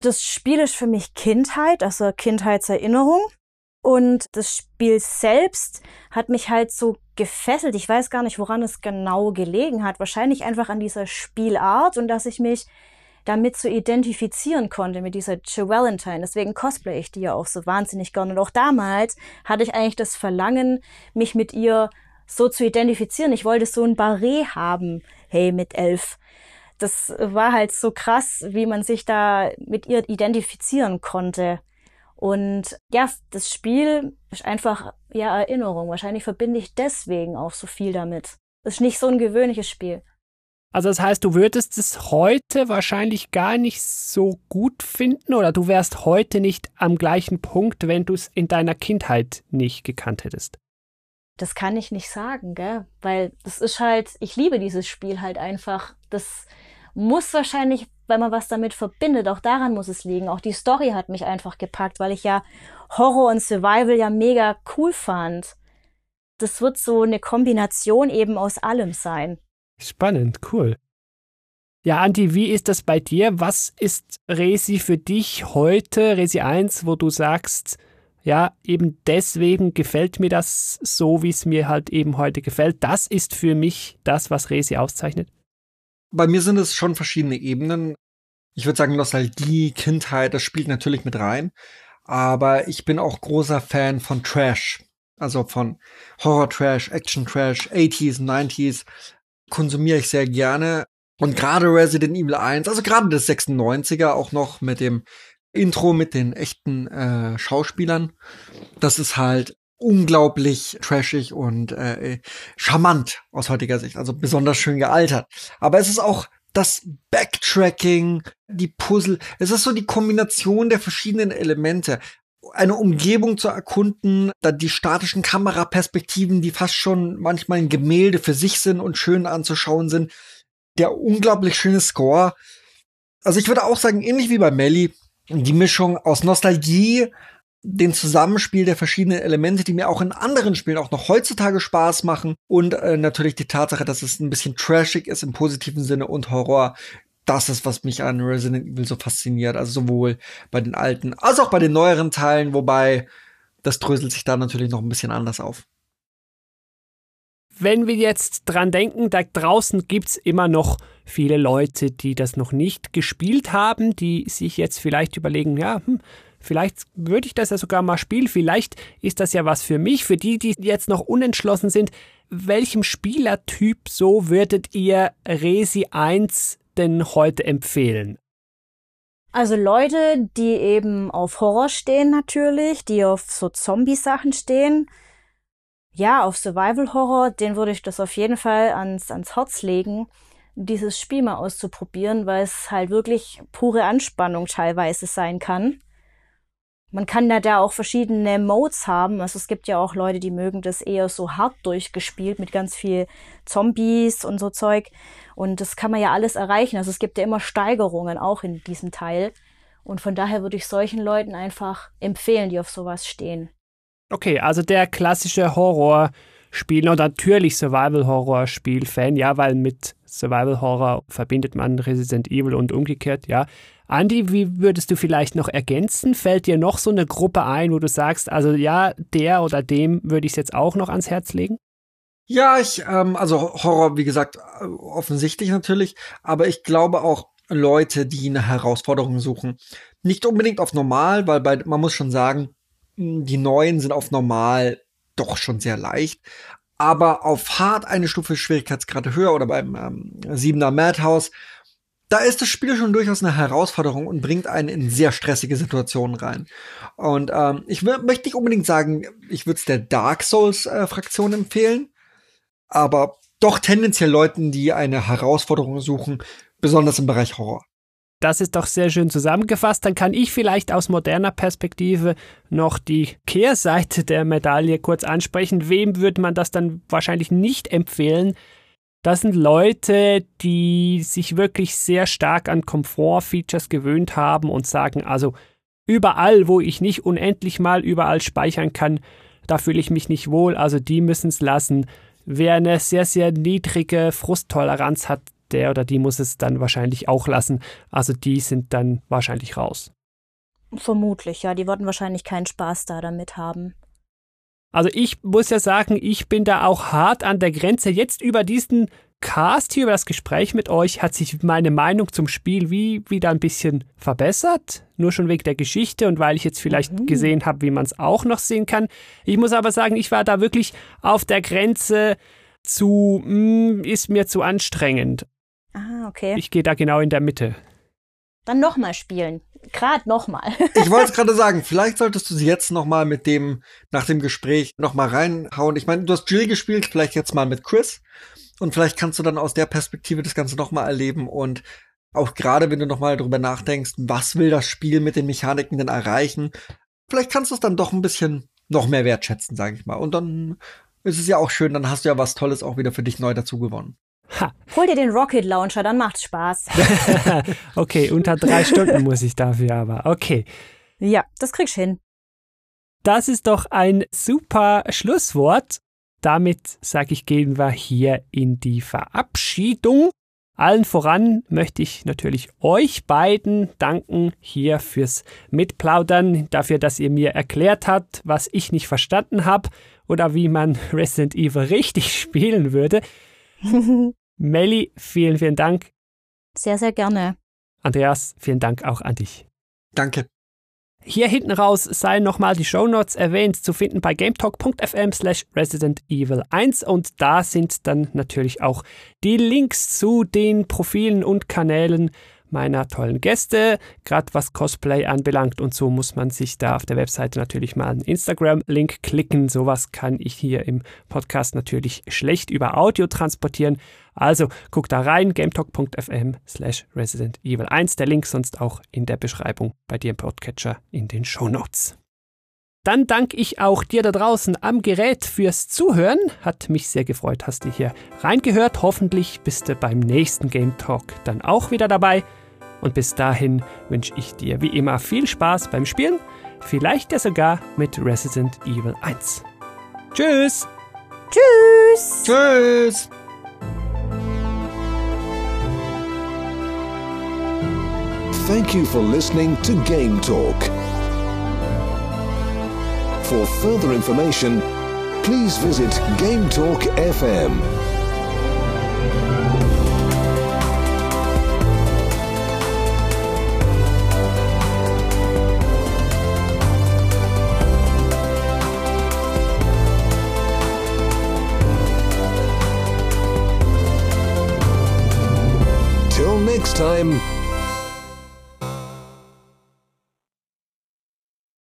Das Spiel ist für mich Kindheit, also Kindheitserinnerung. Und das Spiel selbst hat mich halt so gefesselt. Ich weiß gar nicht, woran es genau gelegen hat. Wahrscheinlich einfach an dieser Spielart und dass ich mich damit so identifizieren konnte mit dieser Jill Valentine. Deswegen cosplay ich die ja auch so wahnsinnig gern. Und auch damals hatte ich eigentlich das Verlangen, mich mit ihr so zu identifizieren. Ich wollte so ein Barret haben, hey, mit elf. Das war halt so krass, wie man sich da mit ihr identifizieren konnte. Und ja, das Spiel ist einfach ja Erinnerung. Wahrscheinlich verbinde ich deswegen auch so viel damit. Es ist nicht so ein gewöhnliches Spiel. Also das heißt, du würdest es heute wahrscheinlich gar nicht so gut finden oder du wärst heute nicht am gleichen Punkt, wenn du es in deiner Kindheit nicht gekannt hättest. Das kann ich nicht sagen, gell? Weil das ist halt, ich liebe dieses Spiel halt einfach. Das muss wahrscheinlich weil man was damit verbindet. Auch daran muss es liegen. Auch die Story hat mich einfach gepackt, weil ich ja Horror und Survival ja mega cool fand. Das wird so eine Kombination eben aus allem sein. Spannend, cool. Ja, Andi, wie ist das bei dir? Was ist Resi für dich heute, Resi 1, wo du sagst, ja, eben deswegen gefällt mir das so, wie es mir halt eben heute gefällt. Das ist für mich das, was Resi auszeichnet. Bei mir sind es schon verschiedene Ebenen. Ich würde sagen, Nostalgie, Kindheit, das spielt natürlich mit rein. Aber ich bin auch großer Fan von Trash. Also von Horror-Trash, Action-Trash, 80s, 90s. Konsumiere ich sehr gerne. Und gerade Resident Evil 1, also gerade das 96er auch noch mit dem Intro mit den echten äh, Schauspielern. Das ist halt unglaublich trashig und äh, charmant aus heutiger Sicht, also besonders schön gealtert. Aber es ist auch das Backtracking, die Puzzle, es ist so die Kombination der verschiedenen Elemente. Eine Umgebung zu erkunden, dann die statischen Kameraperspektiven, die fast schon manchmal ein Gemälde für sich sind und schön anzuschauen sind. Der unglaublich schöne Score. Also ich würde auch sagen, ähnlich wie bei Melly, die Mischung aus Nostalgie, den Zusammenspiel der verschiedenen Elemente, die mir auch in anderen Spielen auch noch heutzutage Spaß machen und äh, natürlich die Tatsache, dass es ein bisschen trashig ist im positiven Sinne und Horror. Das ist, was mich an Resident Evil so fasziniert. Also sowohl bei den alten als auch bei den neueren Teilen, wobei das dröselt sich da natürlich noch ein bisschen anders auf. Wenn wir jetzt dran denken, da draußen gibt's immer noch viele Leute, die das noch nicht gespielt haben, die sich jetzt vielleicht überlegen, ja, hm, Vielleicht würde ich das ja sogar mal spielen. Vielleicht ist das ja was für mich. Für die, die jetzt noch unentschlossen sind, welchem Spielertyp so würdet ihr Resi 1 denn heute empfehlen? Also Leute, die eben auf Horror stehen natürlich, die auf so Zombie-Sachen stehen. Ja, auf Survival-Horror, den würde ich das auf jeden Fall ans, ans Herz legen, dieses Spiel mal auszuprobieren, weil es halt wirklich pure Anspannung teilweise sein kann. Man kann da, da auch verschiedene Modes haben. Also es gibt ja auch Leute, die mögen das eher so hart durchgespielt mit ganz viel Zombies und so Zeug. Und das kann man ja alles erreichen. Also es gibt ja immer Steigerungen auch in diesem Teil. Und von daher würde ich solchen Leuten einfach empfehlen, die auf sowas stehen. Okay, also der klassische Horrorspiel und natürlich Survival-Horror-Spiel-Fan, ja, weil mit Survival-Horror verbindet man Resident Evil und umgekehrt, ja. Andy, wie würdest du vielleicht noch ergänzen? Fällt dir noch so eine Gruppe ein, wo du sagst, also ja, der oder dem würde ich es jetzt auch noch ans Herz legen? Ja, ich, ähm, also Horror, wie gesagt, offensichtlich natürlich, aber ich glaube auch Leute, die eine Herausforderung suchen. Nicht unbedingt auf normal, weil bei, man muss schon sagen, die neuen sind auf normal doch schon sehr leicht, aber auf hart eine Stufe Schwierigkeitsgrade höher oder beim ähm, Siebener Madhouse, da ist das Spiel schon durchaus eine Herausforderung und bringt einen in sehr stressige Situationen rein. Und ähm, ich möchte nicht unbedingt sagen, ich würde es der Dark Souls äh, empfehlen, aber doch tendenziell Leuten, die eine Herausforderung suchen, besonders im Bereich Horror. Das ist doch sehr schön zusammengefasst. Dann kann ich vielleicht aus moderner Perspektive noch die Kehrseite der Medaille kurz ansprechen. Wem würde man das dann wahrscheinlich nicht empfehlen? Das sind Leute, die sich wirklich sehr stark an Komfort-Features gewöhnt haben und sagen, also überall, wo ich nicht unendlich mal überall speichern kann, da fühle ich mich nicht wohl, also die müssen es lassen. Wer eine sehr, sehr niedrige Frusttoleranz hat, der oder die muss es dann wahrscheinlich auch lassen. Also die sind dann wahrscheinlich raus. Vermutlich, ja. Die würden wahrscheinlich keinen Spaß da damit haben. Also ich muss ja sagen, ich bin da auch hart an der Grenze. Jetzt über diesen Cast hier, über das Gespräch mit euch, hat sich meine Meinung zum Spiel wie wieder ein bisschen verbessert. Nur schon wegen der Geschichte und weil ich jetzt vielleicht mhm. gesehen habe, wie man es auch noch sehen kann. Ich muss aber sagen, ich war da wirklich auf der Grenze zu, mh, mm, ist mir zu anstrengend. Ah, okay. Ich gehe da genau in der Mitte. Dann nochmal spielen. Gerade nochmal. ich wollte es gerade sagen, vielleicht solltest du sie jetzt nochmal mit dem, nach dem Gespräch nochmal reinhauen. Ich meine, du hast Jill gespielt, vielleicht jetzt mal mit Chris. Und vielleicht kannst du dann aus der Perspektive das Ganze nochmal erleben und auch gerade wenn du nochmal drüber nachdenkst, was will das Spiel mit den Mechaniken denn erreichen, vielleicht kannst du es dann doch ein bisschen noch mehr wertschätzen, sage ich mal. Und dann ist es ja auch schön, dann hast du ja was Tolles auch wieder für dich neu dazu gewonnen. Ha. Hol dir den Rocket Launcher, dann macht's Spaß. okay, unter drei Stunden muss ich dafür aber. Okay. Ja, das kriegst du hin. Das ist doch ein super Schlusswort. Damit, sage ich, gehen wir hier in die Verabschiedung. Allen voran möchte ich natürlich euch beiden danken hier fürs Mitplaudern, dafür, dass ihr mir erklärt habt, was ich nicht verstanden habe oder wie man Resident Evil richtig spielen würde. Melli, vielen, vielen Dank. Sehr, sehr gerne. Andreas, vielen Dank auch an dich. Danke. Hier hinten raus seien nochmal die Shownotes erwähnt, zu finden bei gametalk.fm slash Resident Evil 1 und da sind dann natürlich auch die Links zu den Profilen und Kanälen meiner tollen Gäste, gerade was Cosplay anbelangt. Und so muss man sich da auf der Webseite natürlich mal einen Instagram-Link klicken. Sowas kann ich hier im Podcast natürlich schlecht über Audio transportieren. Also guck da rein, gametalk.fm slash Resident Evil 1. Der Link sonst auch in der Beschreibung bei dir im Podcatcher in den Show Notes. Dann danke ich auch dir da draußen am Gerät fürs Zuhören. Hat mich sehr gefreut, hast du hier reingehört. Hoffentlich bist du beim nächsten Game Talk dann auch wieder dabei. Und bis dahin wünsche ich dir wie immer viel Spaß beim Spielen, vielleicht ja sogar mit Resident Evil 1. Tschüss! Tschüss! Tschüss! Thank you for listening to Game Talk. For further information, please visit Game Talk FM. Next time